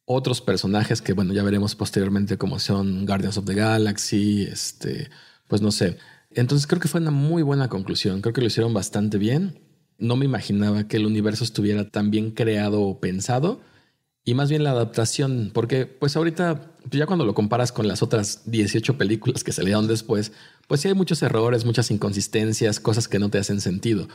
otros personajes que, bueno, ya veremos posteriormente como son Guardians of the Galaxy, este, pues no sé. Entonces creo que fue una muy buena conclusión, creo que lo hicieron bastante bien. No me imaginaba que el universo estuviera tan bien creado o pensado y más bien la adaptación, porque pues ahorita pues, ya cuando lo comparas con las otras 18 películas que salieron después, pues sí hay muchos errores, muchas inconsistencias, cosas que no te hacen sentido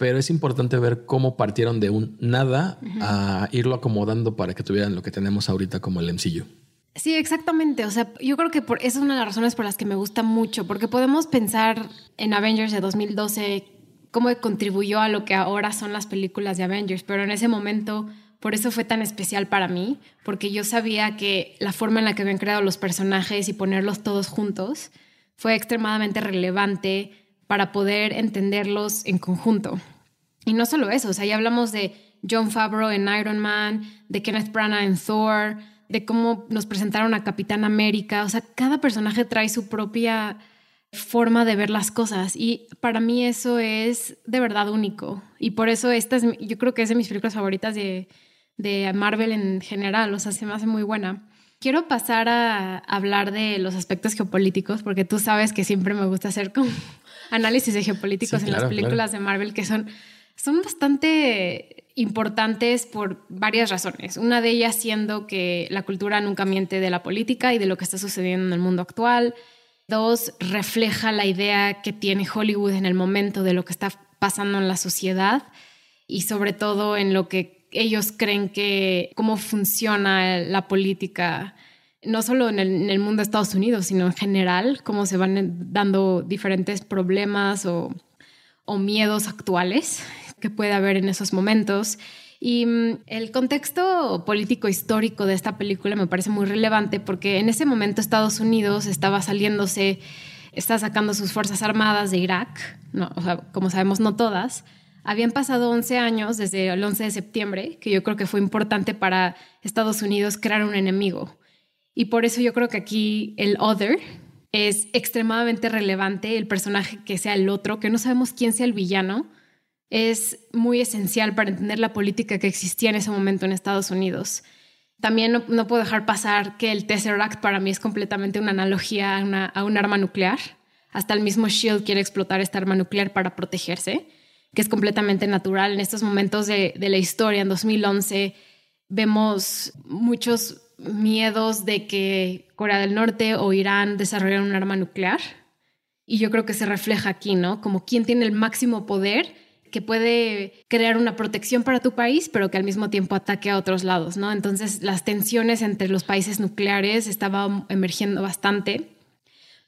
pero es importante ver cómo partieron de un nada a irlo acomodando para que tuvieran lo que tenemos ahorita como el MCU. Sí, exactamente. O sea, yo creo que por, esa es una de las razones por las que me gusta mucho, porque podemos pensar en Avengers de 2012, cómo contribuyó a lo que ahora son las películas de Avengers, pero en ese momento, por eso fue tan especial para mí, porque yo sabía que la forma en la que habían creado los personajes y ponerlos todos juntos fue extremadamente relevante para poder entenderlos en conjunto. Y no solo eso, o sea, ya hablamos de John Favreau en Iron Man, de Kenneth Branagh en Thor, de cómo nos presentaron a Capitán América, o sea, cada personaje trae su propia forma de ver las cosas y para mí eso es de verdad único y por eso esta es, yo creo que es de mis películas favoritas de, de Marvel en general, o sea, se me hace muy buena. Quiero pasar a hablar de los aspectos geopolíticos porque tú sabes que siempre me gusta hacer como análisis de geopolíticos en las películas de Marvel que son son bastante importantes por varias razones. Una de ellas siendo que la cultura nunca miente de la política y de lo que está sucediendo en el mundo actual. Dos, refleja la idea que tiene Hollywood en el momento de lo que está pasando en la sociedad y sobre todo en lo que ellos creen que, cómo funciona la política, no solo en el, mundo de Estados Unidos, sino en general, cómo se van dando diferentes problemas o, o miedos actuales que puede haber en esos momentos. Y mm, el contexto político histórico de esta película me parece muy relevante porque en ese momento Estados Unidos estaba saliéndose, está sacando sus fuerzas armadas de Irak, no, o sea, como sabemos no todas. Habían pasado 11 años desde el 11 de septiembre, que yo creo que fue importante para Estados Unidos crear un enemigo. Y por eso yo creo que aquí el other es extremadamente relevante, el personaje que sea el otro, que no sabemos quién sea el villano, es muy esencial para entender la política que existía en ese momento en Estados Unidos. También no, puedo dejar pasar que el Tesseract para mí es completamente una analogía a, un arma nuclear. Hasta el mismo Shield quiere explotar esta arma nuclear para protegerse, que es completamente natural. En estos momentos de, la historia, en 2011, vemos muchos miedos de que Corea del Norte o Irán desarrollen un arma nuclear. Y yo creo que se refleja aquí, ¿no? Como quién tiene el máximo poder que puede crear una protección para tu país, pero que al mismo tiempo ataque a otros lados, ¿no? Entonces las tensiones entre los países nucleares estaban emergiendo bastante.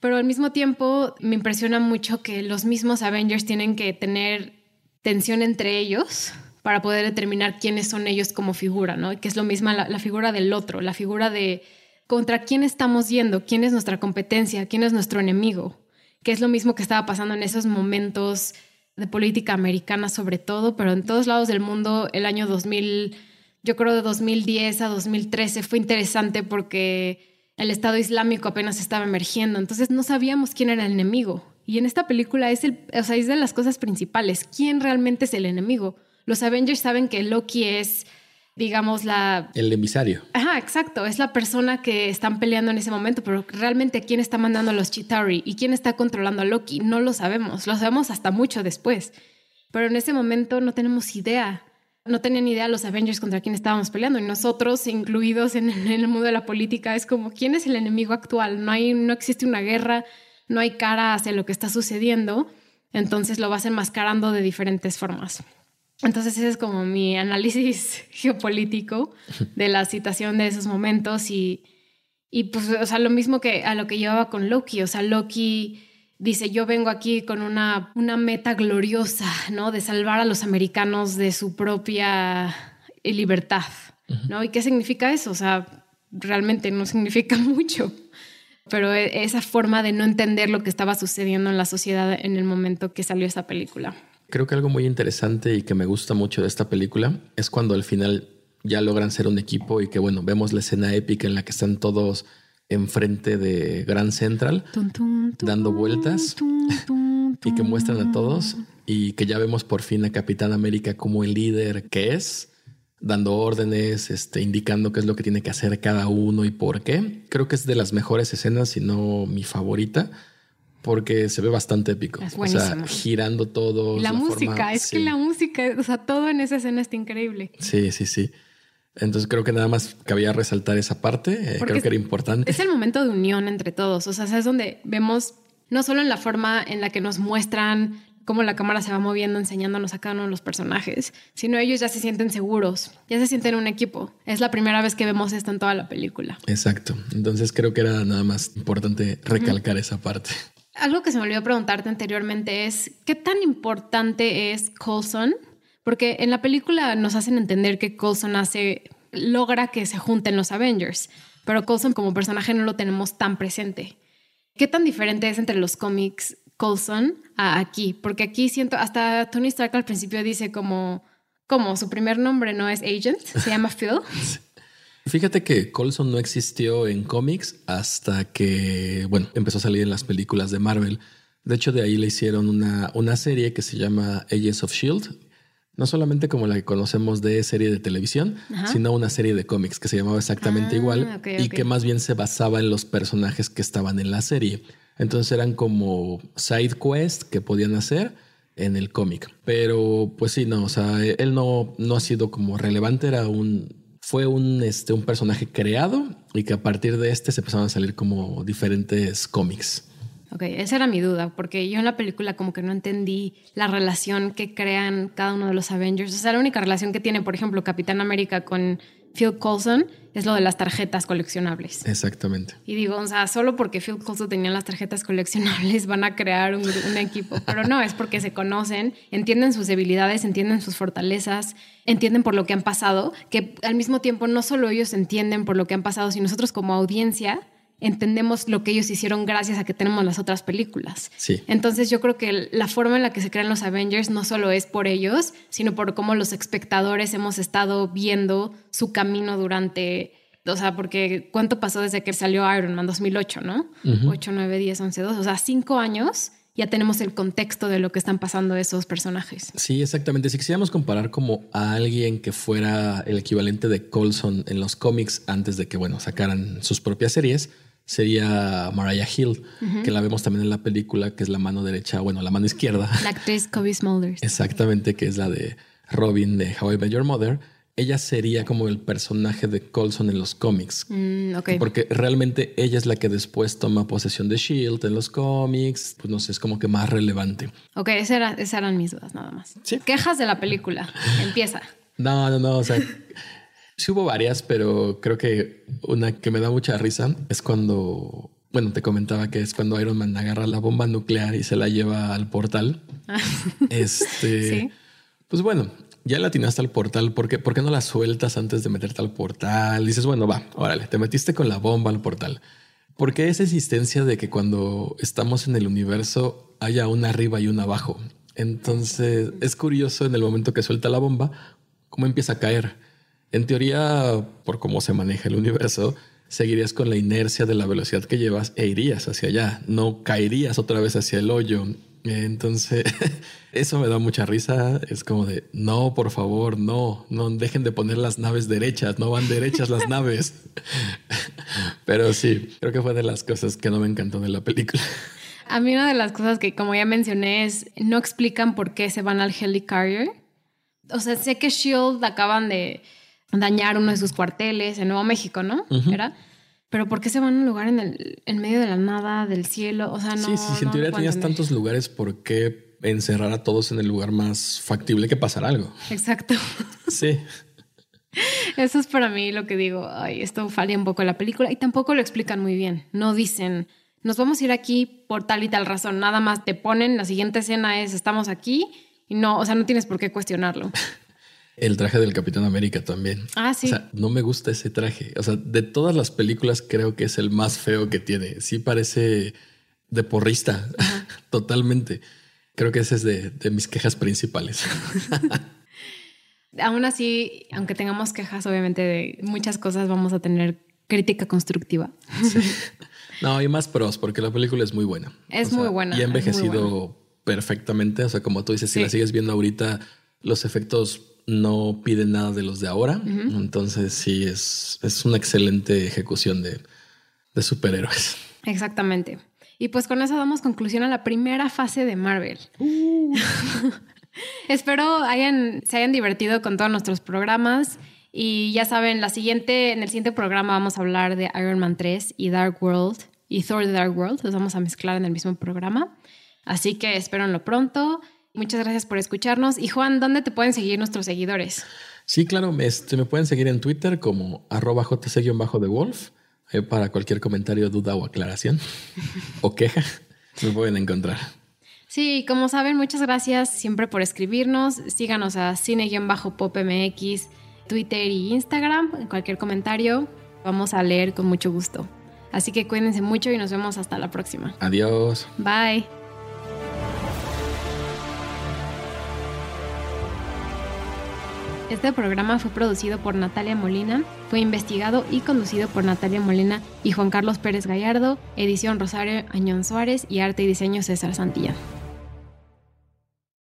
Pero al mismo tiempo me impresiona mucho que los mismos Avengers tienen que tener tensión entre ellos para poder determinar quiénes son ellos como figura, ¿no? Que es lo mismo la, figura del otro, la figura de contra quién estamos yendo, quién es nuestra competencia, quién es nuestro enemigo, que es lo mismo que estaba pasando en esos momentos de política americana sobre todo, pero en todos lados del mundo el año 2000, yo creo de 2010 a 2013 fue interesante porque el Estado Islámico apenas estaba emergiendo, entonces no sabíamos quién era el enemigo. Y en esta película es, el, o sea, es de las cosas principales, quién realmente es el enemigo. Los Avengers saben que Loki es digamos, la... El emisario. Ajá, exacto. Es la persona que están peleando en ese momento, pero realmente quién está mandando a los Chitari y quién está controlando a Loki, no lo sabemos. Lo sabemos hasta mucho después. Pero en ese momento no tenemos idea. No tenían idea los Avengers contra quién estábamos peleando y nosotros, incluidos en, el mundo de la política, es como quién es el enemigo actual. No, hay, no existe una guerra, no hay cara hacia lo que está sucediendo, entonces lo vas enmascarando de diferentes formas. Entonces ese es como mi análisis (laughs) geopolítico de la situación de esos momentos y, y pues, o sea, lo mismo que a lo que llevaba con Loki, o sea, Loki dice, yo vengo aquí con una, una meta gloriosa, ¿no? De salvar a los americanos de su propia libertad, ¿no? ¿Y qué significa eso? O sea, realmente no (laughs) significa mucho, pero e, esa forma de no entender lo que estaba sucediendo en la sociedad en el momento que salió esta película. Creo que algo muy interesante y que me gusta mucho de esta película es cuando al final ya logran ser un equipo y que bueno, vemos la escena épica en la que están todos enfrente de Grand Central dando vueltas y que muestran a todos y que ya vemos por fin a Capitán América como el líder que es, dando órdenes, este, indicando qué es lo que tiene que hacer cada uno y por qué. Creo que es de las mejores escenas, si no mi favorita porque se ve bastante épico. o sea, girando todo. La, música, es que la música, o sea, todo en esa escena está increíble. Sí, sí, sí. Entonces creo que nada más cabía resaltar esa parte, eh, creo que era importante. Es el momento de unión entre todos, o sea, es donde vemos no solo en la forma en la que nos muestran cómo la cámara se va moviendo enseñándonos a cada uno de los personajes, sino ellos ya se sienten seguros, ya se sienten un equipo. Es la primera vez que vemos esto en toda la película. Exacto. Entonces creo que era nada más importante recalcar esa parte. Algo que se me olvidó preguntarte anteriormente es, ¿qué tan importante es Coulson? Porque en la película nos hacen entender que Coulson hace, logra que se junten los Avengers, pero Coulson como personaje no lo tenemos tan presente. ¿Qué tan diferente es entre los cómics Coulson a aquí? Porque aquí siento, hasta Tony Stark al principio dice como, como su primer nombre no es Agent, se llama Phil. (laughs) Fíjate que Colson no existió en cómics hasta que, bueno, empezó a salir en las películas de Marvel. De hecho, de ahí le hicieron una, una serie que se llama Agents of Shield. No solamente como la que conocemos de serie de televisión, sino una serie de cómics que se llamaba exactamente ah, igual y que más bien se basaba en los personajes que estaban en la serie. Entonces eran como side quests que podían hacer en el cómic. Pero pues sí, no, o sea, él no, no ha sido como relevante, era un, fue un, este, un personaje creado y que a partir de este se empezaron a salir como diferentes cómics. Ok, esa era mi duda, porque yo en la película como que no entendí la relación que crean cada uno de los Avengers. O sea, la única relación que tiene, por ejemplo, Capitán América con Phil Coulson es lo de las tarjetas coleccionables. Exactamente. Y digo, o sea, solo porque Phil Coulson tenía las tarjetas coleccionables van a crear un, un, equipo, pero no, es porque se conocen, entienden sus debilidades, entienden sus fortalezas, entienden por lo que han pasado, que al mismo tiempo no solo ellos entienden por lo que han pasado, sino nosotros como audiencia entendemos lo que ellos hicieron gracias a que tenemos las otras películas. Sí. Entonces yo creo que la forma en la que se crean los Avengers no solo es por ellos, sino por cómo los espectadores hemos estado viendo su camino durante, o sea, porque ¿cuánto pasó desde que salió Iron Man 2008, no? 8, 9, 10, 11, 12, o sea, cinco años ya tenemos el contexto de lo que están pasando esos personajes. Sí, exactamente. Si quisiéramos comparar como a alguien que fuera el equivalente de Colson en los cómics antes de que, bueno, sacaran sus propias series, sería Mariah Hill, que la vemos también en la película, que es la mano derecha, bueno, la mano izquierda. La actriz Kobe Smulders. Exactamente, que es la de Robin de How I Met Your Mother. Ella sería como el personaje de Colson en los cómics. Mm, okay. Porque realmente ella es la que después toma posesión de Shield en los cómics. Pues no sé, es como que más relevante. Ok, esas eran mis dudas nada más. Sí. Quejas de la película. Empieza. No, no, no. O sea, Sí hubo varias, pero creo que una que me da mucha risa es cuando, bueno, te comentaba que es cuando Iron Man agarra la bomba nuclear y se la lleva al portal. (laughs) este, Sí. pues bueno, ya la atinaste al portal, ¿por qué, ¿por qué no la sueltas antes de meterte al portal? Dices, bueno, va, órale, te metiste con la bomba al portal. ¿Por qué esa existencia de que cuando estamos en el universo haya una arriba y una abajo? Entonces es curioso en el momento que suelta la bomba, cómo empieza a caer. En teoría, por cómo se maneja el universo, seguirías con la inercia de la velocidad que llevas e irías hacia allá, no caerías otra vez hacia el hoyo. Entonces, (laughs) eso me da mucha risa. Es como de, no, por favor, no, no dejen de poner las naves derechas, no van derechas las naves. (laughs) Pero sí, creo que fue de las cosas que no me encantó de la película. A mí una de las cosas que, como ya mencioné, es no explican por qué se van al Helicarrier. O sea, sé que Shield acaban de dañar uno de sus cuarteles en Nuevo México, ¿no? ¿Era? Pero ¿por qué se van a un lugar en, el, en medio de la nada, del cielo? O sea, no. sí, sí, si en no teoría tenías entender. tantos lugares, ¿por qué encerrar a todos en el lugar más factible que pasar algo? Exacto. Sí. (laughs) Eso es para mí lo que digo. Ay, esto falla un poco en la película y tampoco lo explican muy bien. No dicen, nos vamos a ir aquí por tal y tal razón. Nada más te ponen, la siguiente escena es, estamos aquí y no, o sea, no tienes por qué cuestionarlo. (laughs) El traje del Capitán América también. Ah, sí. O sea, no me gusta ese traje. O sea, de todas las películas creo que es el más feo que tiene. Sí parece de porrista, (laughs) totalmente. Creo que ese es de, de mis quejas principales. (laughs) Aún así, aunque tengamos quejas, obviamente, de muchas cosas, vamos a tener crítica constructiva. No, y más pros, porque la película es muy buena. Es muy buena, Y ha envejecido perfectamente. O sea, como tú dices, si Sí. la sigues viendo ahorita, los efectos no piden nada de los de ahora. Entonces, sí, es, es una excelente ejecución de, de superhéroes. Exactamente. Y pues con eso damos conclusión a la primera fase de Marvel. (laughs) Espero hayan, se hayan divertido con todos nuestros programas. Y ya saben, la siguiente, en el siguiente programa vamos a hablar de Iron Man 3 y Dark World y Thor The Dark World. Los vamos a mezclar en el mismo programa. Así que espérenlo pronto. Muchas gracias por escucharnos. Y Juan, ¿dónde te pueden seguir nuestros seguidores? Sí, claro, este, me pueden seguir en Twitter como arroba jc-de Wolf eh, para cualquier comentario, duda o aclaración (laughs) o queja. Me pueden encontrar. Sí, como saben, muchas gracias siempre por escribirnos. Síganos a cine-popmx, Twitter y Instagram. En cualquier comentario vamos a leer con mucho gusto. Así que cuídense mucho y nos vemos hasta la próxima. Adiós. Bye. Este programa fue producido por Natalia Molina, fue investigado y conducido por Natalia Molina y Juan Carlos Pérez Gallardo, edición Rosario Añón Suárez y arte y diseño César Santillán.